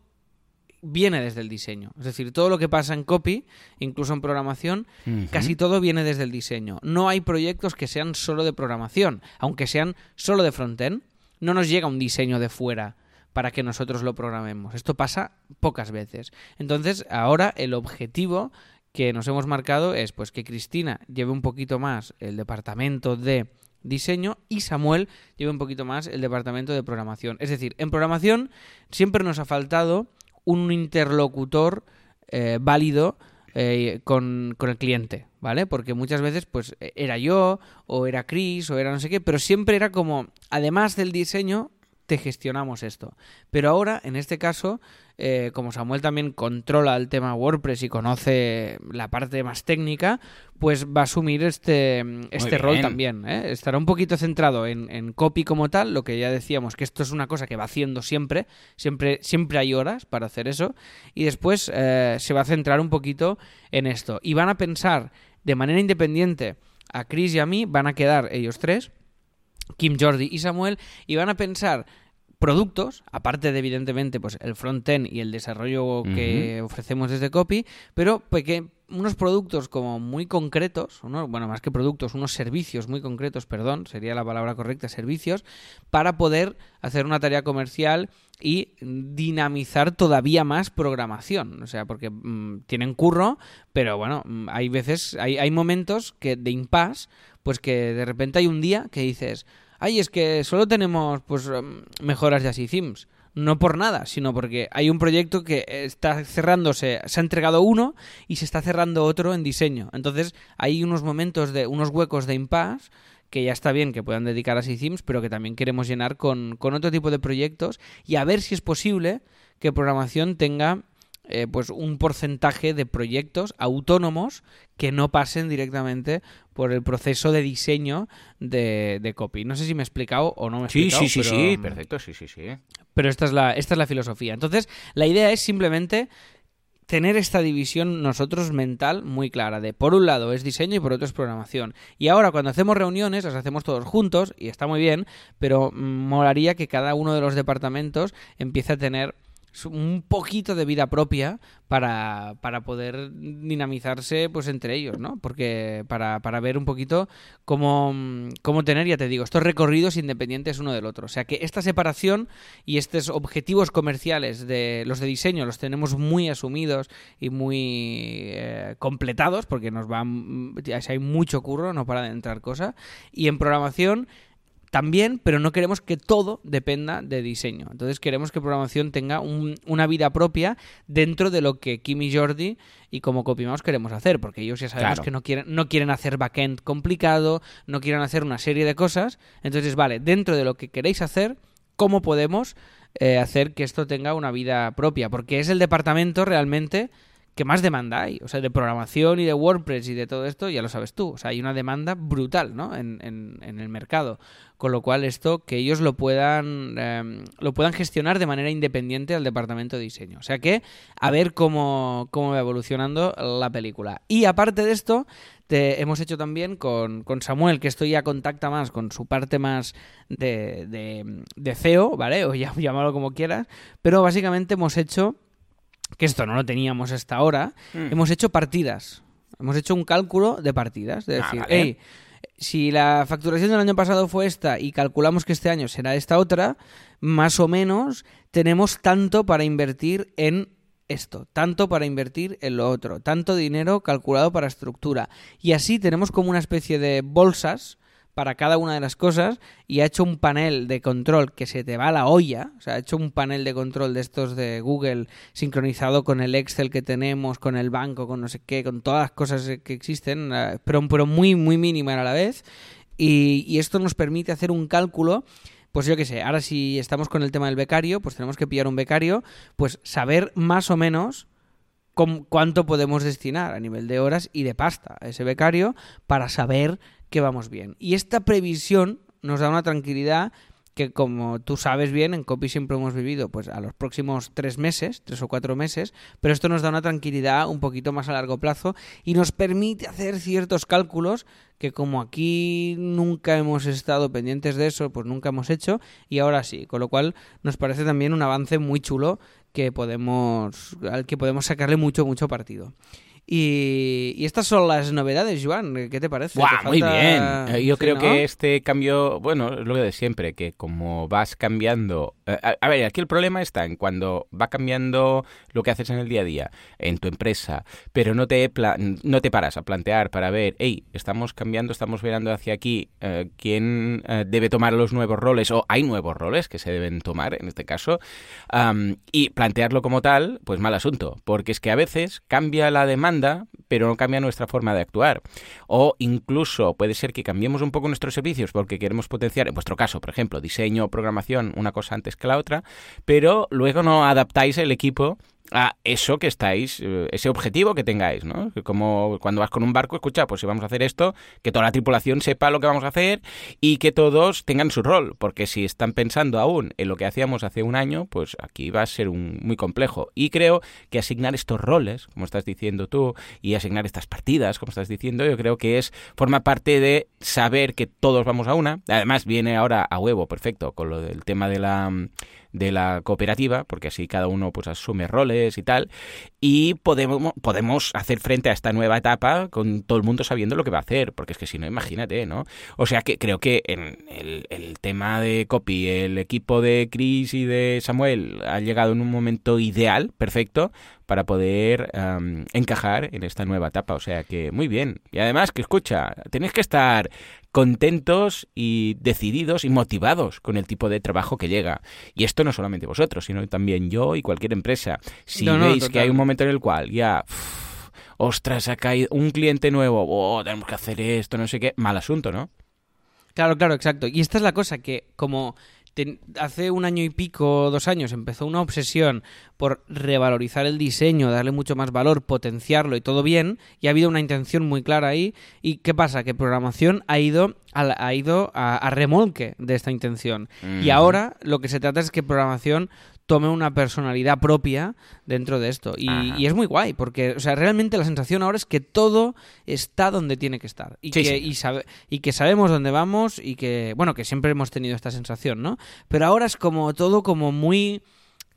viene desde el diseño. Es decir, todo lo que pasa en copy, incluso en programación, casi todo viene desde el diseño. No hay proyectos que sean solo de programación, aunque sean solo de frontend, no nos llega un diseño de fuera para que nosotros lo programemos. Esto pasa pocas veces. Entonces, ahora el objetivo que nos hemos marcado es pues que Cristina lleve un poquito más el departamento de diseño y Samuel lleve un poquito más el departamento de programación. Es decir, en programación siempre nos ha faltado un interlocutor eh, válido eh, con, con el cliente, ¿vale? Porque muchas veces, pues, era yo, o era Chris, o era no sé qué, pero siempre era como, además del diseño, te gestionamos esto. Pero ahora, en este caso, eh, como Samuel también controla el tema WordPress y conoce la parte más técnica, pues va a asumir este, este rol también. ¿eh? Estará un poquito centrado en, en copy como tal, lo que ya decíamos, que esto es una cosa que va haciendo siempre, siempre, siempre hay horas para hacer eso, y después eh, se va a centrar un poquito en esto. Y van a pensar de manera independiente a Chris y a mí, van a quedar ellos tres, Kim, Jordi y Samuel, y van a pensar productos, aparte de evidentemente pues el front-end y el desarrollo que ofrecemos desde Copy, pero peque- unos productos como muy concretos, unos- bueno, más que productos, unos servicios muy concretos, perdón, sería la palabra correcta, servicios, para poder hacer una tarea comercial y dinamizar todavía más programación. O sea, porque mm, tienen curro, pero bueno, mm, hay veces, hay, hay momentos que de impasse, pues que de repente hay un día que dices, ay, es que solo tenemos pues em, mejoras de así themes. No por nada, sino porque hay un proyecto que está cerrándose, se ha entregado uno y se está cerrando otro en diseño. Entonces hay unos momentos de, unos huecos de impasse que ya está bien que puedan dedicar a themes, pero que también queremos llenar con, con otro tipo de proyectos y a ver si es posible que programación tenga eh, pues un porcentaje de proyectos autónomos que no pasen directamente por el proceso de diseño de, de copy. No sé si me he explicado o no me he Sí, explicado. sí, sí, pero- sí, perfecto, sí, sí, sí. pero esta es la, esta es la filosofía. Entonces, la idea es simplemente tener esta división nosotros mental muy clara de por un lado es diseño y por otro es programación. Y ahora cuando hacemos reuniones las hacemos todos juntos y está muy bien, pero mm, molaría que cada uno de los departamentos empiece a tener un poquito de vida propia para, para poder dinamizarse pues entre ellos, ¿no? Porque para, para ver un poquito cómo, cómo tener, ya te digo, estos recorridos independientes uno del otro. O sea que esta separación y estos objetivos comerciales de los de diseño los tenemos muy asumidos y muy eh, completados porque nos van ya hay mucho curro, no para de entrar cosa. Y en programación también, pero no queremos que todo dependa de diseño. Entonces queremos que programación tenga un- una vida propia dentro de lo que Kim y Jordi y como CopyMouse queremos hacer, porque ellos ya sabemos Claro. que no quieren, no quieren hacer backend complicado, no quieren hacer una serie de cosas. Entonces, vale, dentro de lo que queréis hacer, ¿cómo podemos eh, hacer que esto tenga una vida propia? Porque es el departamento realmente que más demanda hay. O sea, de programación y de WordPress y de todo esto, ya lo sabes tú. O sea, hay una demanda brutal, ¿no? En, en- el mercado. Con lo cual, esto, que ellos lo puedan, eh, lo puedan gestionar de manera independiente al departamento de diseño. O sea que, a ver cómo, cómo va evolucionando la película. Y aparte de esto, te- hemos hecho también con, con Samuel, que esto ya contacta más con su parte más de, de, de CEO, ¿vale? O llámalo como quieras. Pero básicamente hemos hecho que esto no lo teníamos hasta ahora, Mm. hemos hecho partidas. Hemos hecho un cálculo de partidas. De Ah, decir, vale. hey, si la facturación del año pasado fue esta y calculamos que este año será esta otra, más o menos tenemos tanto para invertir en esto, tanto para invertir en lo otro, tanto dinero calculado para estructura. Y así tenemos como una especie de bolsas para cada una de las cosas y ha hecho un panel de control que se te va a la olla, o sea, ha hecho un panel de control de estos de Google sincronizado con el Excel que tenemos, con el banco, con no sé qué, con todas las cosas que existen, eh, pero, pero muy, muy mínima a la vez. Y, y esto nos permite hacer un cálculo pues yo qué sé, ahora si estamos con el tema del becario, pues tenemos que pillar un becario, pues saber más o menos cuánto podemos destinar a nivel de horas y de pasta a ese becario para saber que vamos bien. Y esta previsión nos da una tranquilidad que como tú sabes bien, en Copy siempre hemos vivido pues a los próximos tres meses, tres o cuatro meses, pero esto nos da una tranquilidad un poquito más a largo plazo y nos permite hacer ciertos cálculos que como aquí nunca hemos estado pendientes de eso, pues nunca hemos hecho y ahora sí, con lo cual nos parece también un avance muy chulo que podemos al que podemos sacarle mucho mucho partido. Y, y estas son las novedades, Joan. ¿Qué te parece? ¡Buah, ¿Te muy falta- bien! Eh, Yo Sí, creo ¿no? que este cambio, bueno, es lo de siempre, que como vas cambiando... eh, a, a ver, aquí el problema está en cuando va cambiando lo que haces en el día a día, en tu empresa, pero no te, no te paras a plantear para ver, hey, estamos cambiando, estamos mirando hacia aquí, eh, quién eh, debe tomar los nuevos roles, o hay nuevos roles que se deben tomar en este caso, y plantearlo como tal, pues mal asunto, porque es que a veces cambia la demanda, pero no cambia nuestra forma de actuar. O incluso puede ser que cambiemos un poco nuestros servicios porque queremos potenciar, en vuestro caso, por ejemplo, diseño, programación, una cosa antes que la otra, pero luego no adaptáis el equipo a eso que estáis, eh, ese objetivo que tengáis, ¿no? Como cuando vas con un barco, escucha, pues si vamos a hacer esto, que toda la tripulación sepa lo que vamos a hacer y que todos tengan su rol, porque si están pensando aún en lo que hacíamos hace un año, pues aquí va a ser un, muy complejo. Y creo que asignar estos roles, como estás diciendo tú, y asignar estas partidas, como estás diciendo, yo creo que es forma parte de saber que todos vamos a una. Además viene ahora a huevo, perfecto, con lo del tema de la de la cooperativa, porque así cada uno pues asume roles y tal, y podemos, podemos hacer frente a esta nueva etapa con todo el mundo sabiendo lo que va a hacer, porque es que si no, imagínate, ¿no? O sea que creo que en el, tema de copy, el equipo de Chris y de Samuel ha llegado en un momento ideal, perfecto, para poder am, encajar en esta nueva etapa. O sea que muy bien. Y además que escucha, tenéis que estar contentos y decididos y motivados con el tipo de trabajo que llega. Y esto no solamente vosotros, sino también yo y cualquier empresa. Si No, no, veis que hay un momento en el cual ya... uff, ostras, ha caído un cliente nuevo, oh, tenemos que hacer esto, no sé qué, mal asunto, ¿no? Claro, claro, exacto. Y esta es la cosa que como ten- hace un año y pico, dos años, empezó una obsesión por revalorizar el diseño, darle mucho más valor, potenciarlo y todo bien, y ha habido una intención muy clara ahí. ¿Y qué pasa? Que programación ha ido ha ido a, a remolque de esta intención. Y Ujú. ahora lo que se trata es que programación tome una personalidad propia dentro de esto. Y, es muy guay, porque o sea, realmente la sensación ahora es que todo está donde tiene que estar. Y, Sí, que, sí. y, sabe- y que sabemos dónde vamos y que, bueno, que siempre hemos tenido esta sensación, ¿no? Pero ahora es como todo como muy,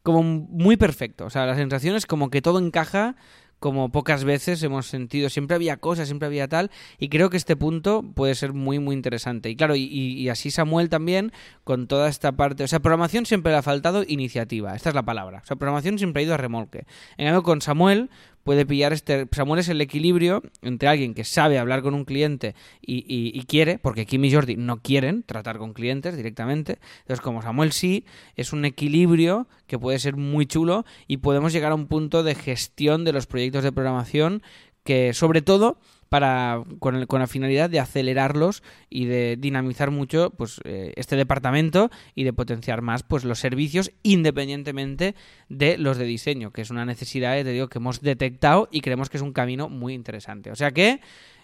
como muy perfecto. O sea, la sensación es como que todo encaja como pocas veces hemos sentido. Siempre había cosas, siempre había tal. Y creo que este punto puede ser muy, muy interesante. Y claro, y, así Samuel también, con toda esta parte. O sea, programación siempre le ha faltado iniciativa. Esta es la palabra. O sea, programación siempre ha ido a remolque. En cambio, con Samuel puede pillar este. Samuel es el equilibrio entre alguien que sabe hablar con un cliente y, y- quiere, porque Kim y Jordi no quieren tratar con clientes directamente. Entonces, como Samuel sí, es un equilibrio que puede ser muy chulo y podemos llegar a un punto de gestión de los proyectos de programación que, sobre todo, para con, el- con la finalidad de acelerarlos y de dinamizar mucho pues eh, este departamento y de potenciar más pues los servicios independientemente de los de diseño que es una necesidad eh, te digo que hemos detectado y creemos que es un camino muy interesante. O sea que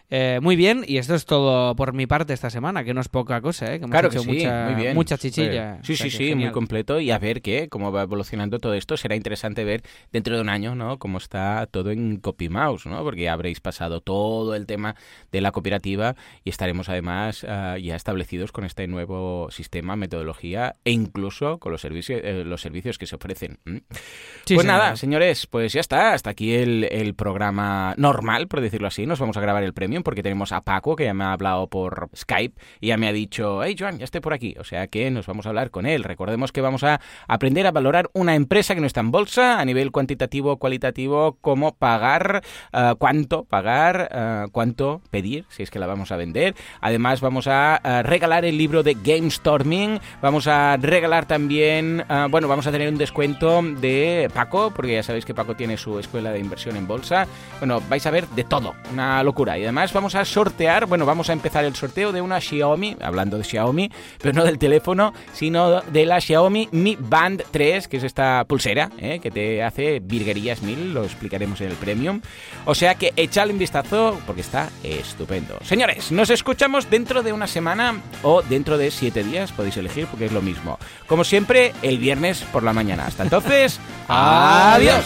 eh, muy bien y esto es todo por mi parte esta semana que no es poca cosa ¿eh? que hemos Claro que hecho sí, mucha, muy bien. mucha chichilla Sí, O sea sí, que sí, muy completo. Y a ver qué, cómo va evolucionando todo esto. Será interesante ver dentro de un año, ¿no? Cómo está todo en CopyMouse, ¿no? Porque ya habréis pasado todo el tema de la cooperativa y estaremos además ah, ya establecidos con este nuevo sistema, metodología e incluso con los servicios, eh, los servicios que se ofrecen. ¿m? Sí, pues nada, señores, pues ya está. Hasta aquí el, el programa normal, por decirlo así. Nos vamos a grabar el premio. Porque tenemos a Paco que ya me ha hablado por Skype y ya me ha dicho, hey Joan, ya estoy por aquí. O sea que nos vamos a hablar con él. Recordemos que vamos a aprender a valorar una empresa que no está en bolsa a nivel cuantitativo, cualitativo, cómo pagar, eh, cuánto pagar, eh, cuánto pedir, si es que la vamos a vender. Además vamos a eh, regalar el libro de Game Storming. Vamos a regalar también, bueno, vamos a tener un descuento de Paco, porque ya sabéis que Paco tiene su escuela de inversión en bolsa. Bueno, vais a ver de todo, una locura. Y además vamos a sortear, bueno, vamos a empezar el sorteo de una Xiaomi, hablando de Xiaomi, pero no del teléfono, sino de la Xiaomi Mi Band 3, que es esta pulsera ¿eh? que te hace virguerías mil, lo explicaremos en el Premium. O sea que echadle un vistazo porque está estupendo. Señores, nos escuchamos dentro de una semana o dentro de siete días, podéis elegir porque es lo mismo. Como siempre, el viernes por la mañana. Hasta entonces, adiós.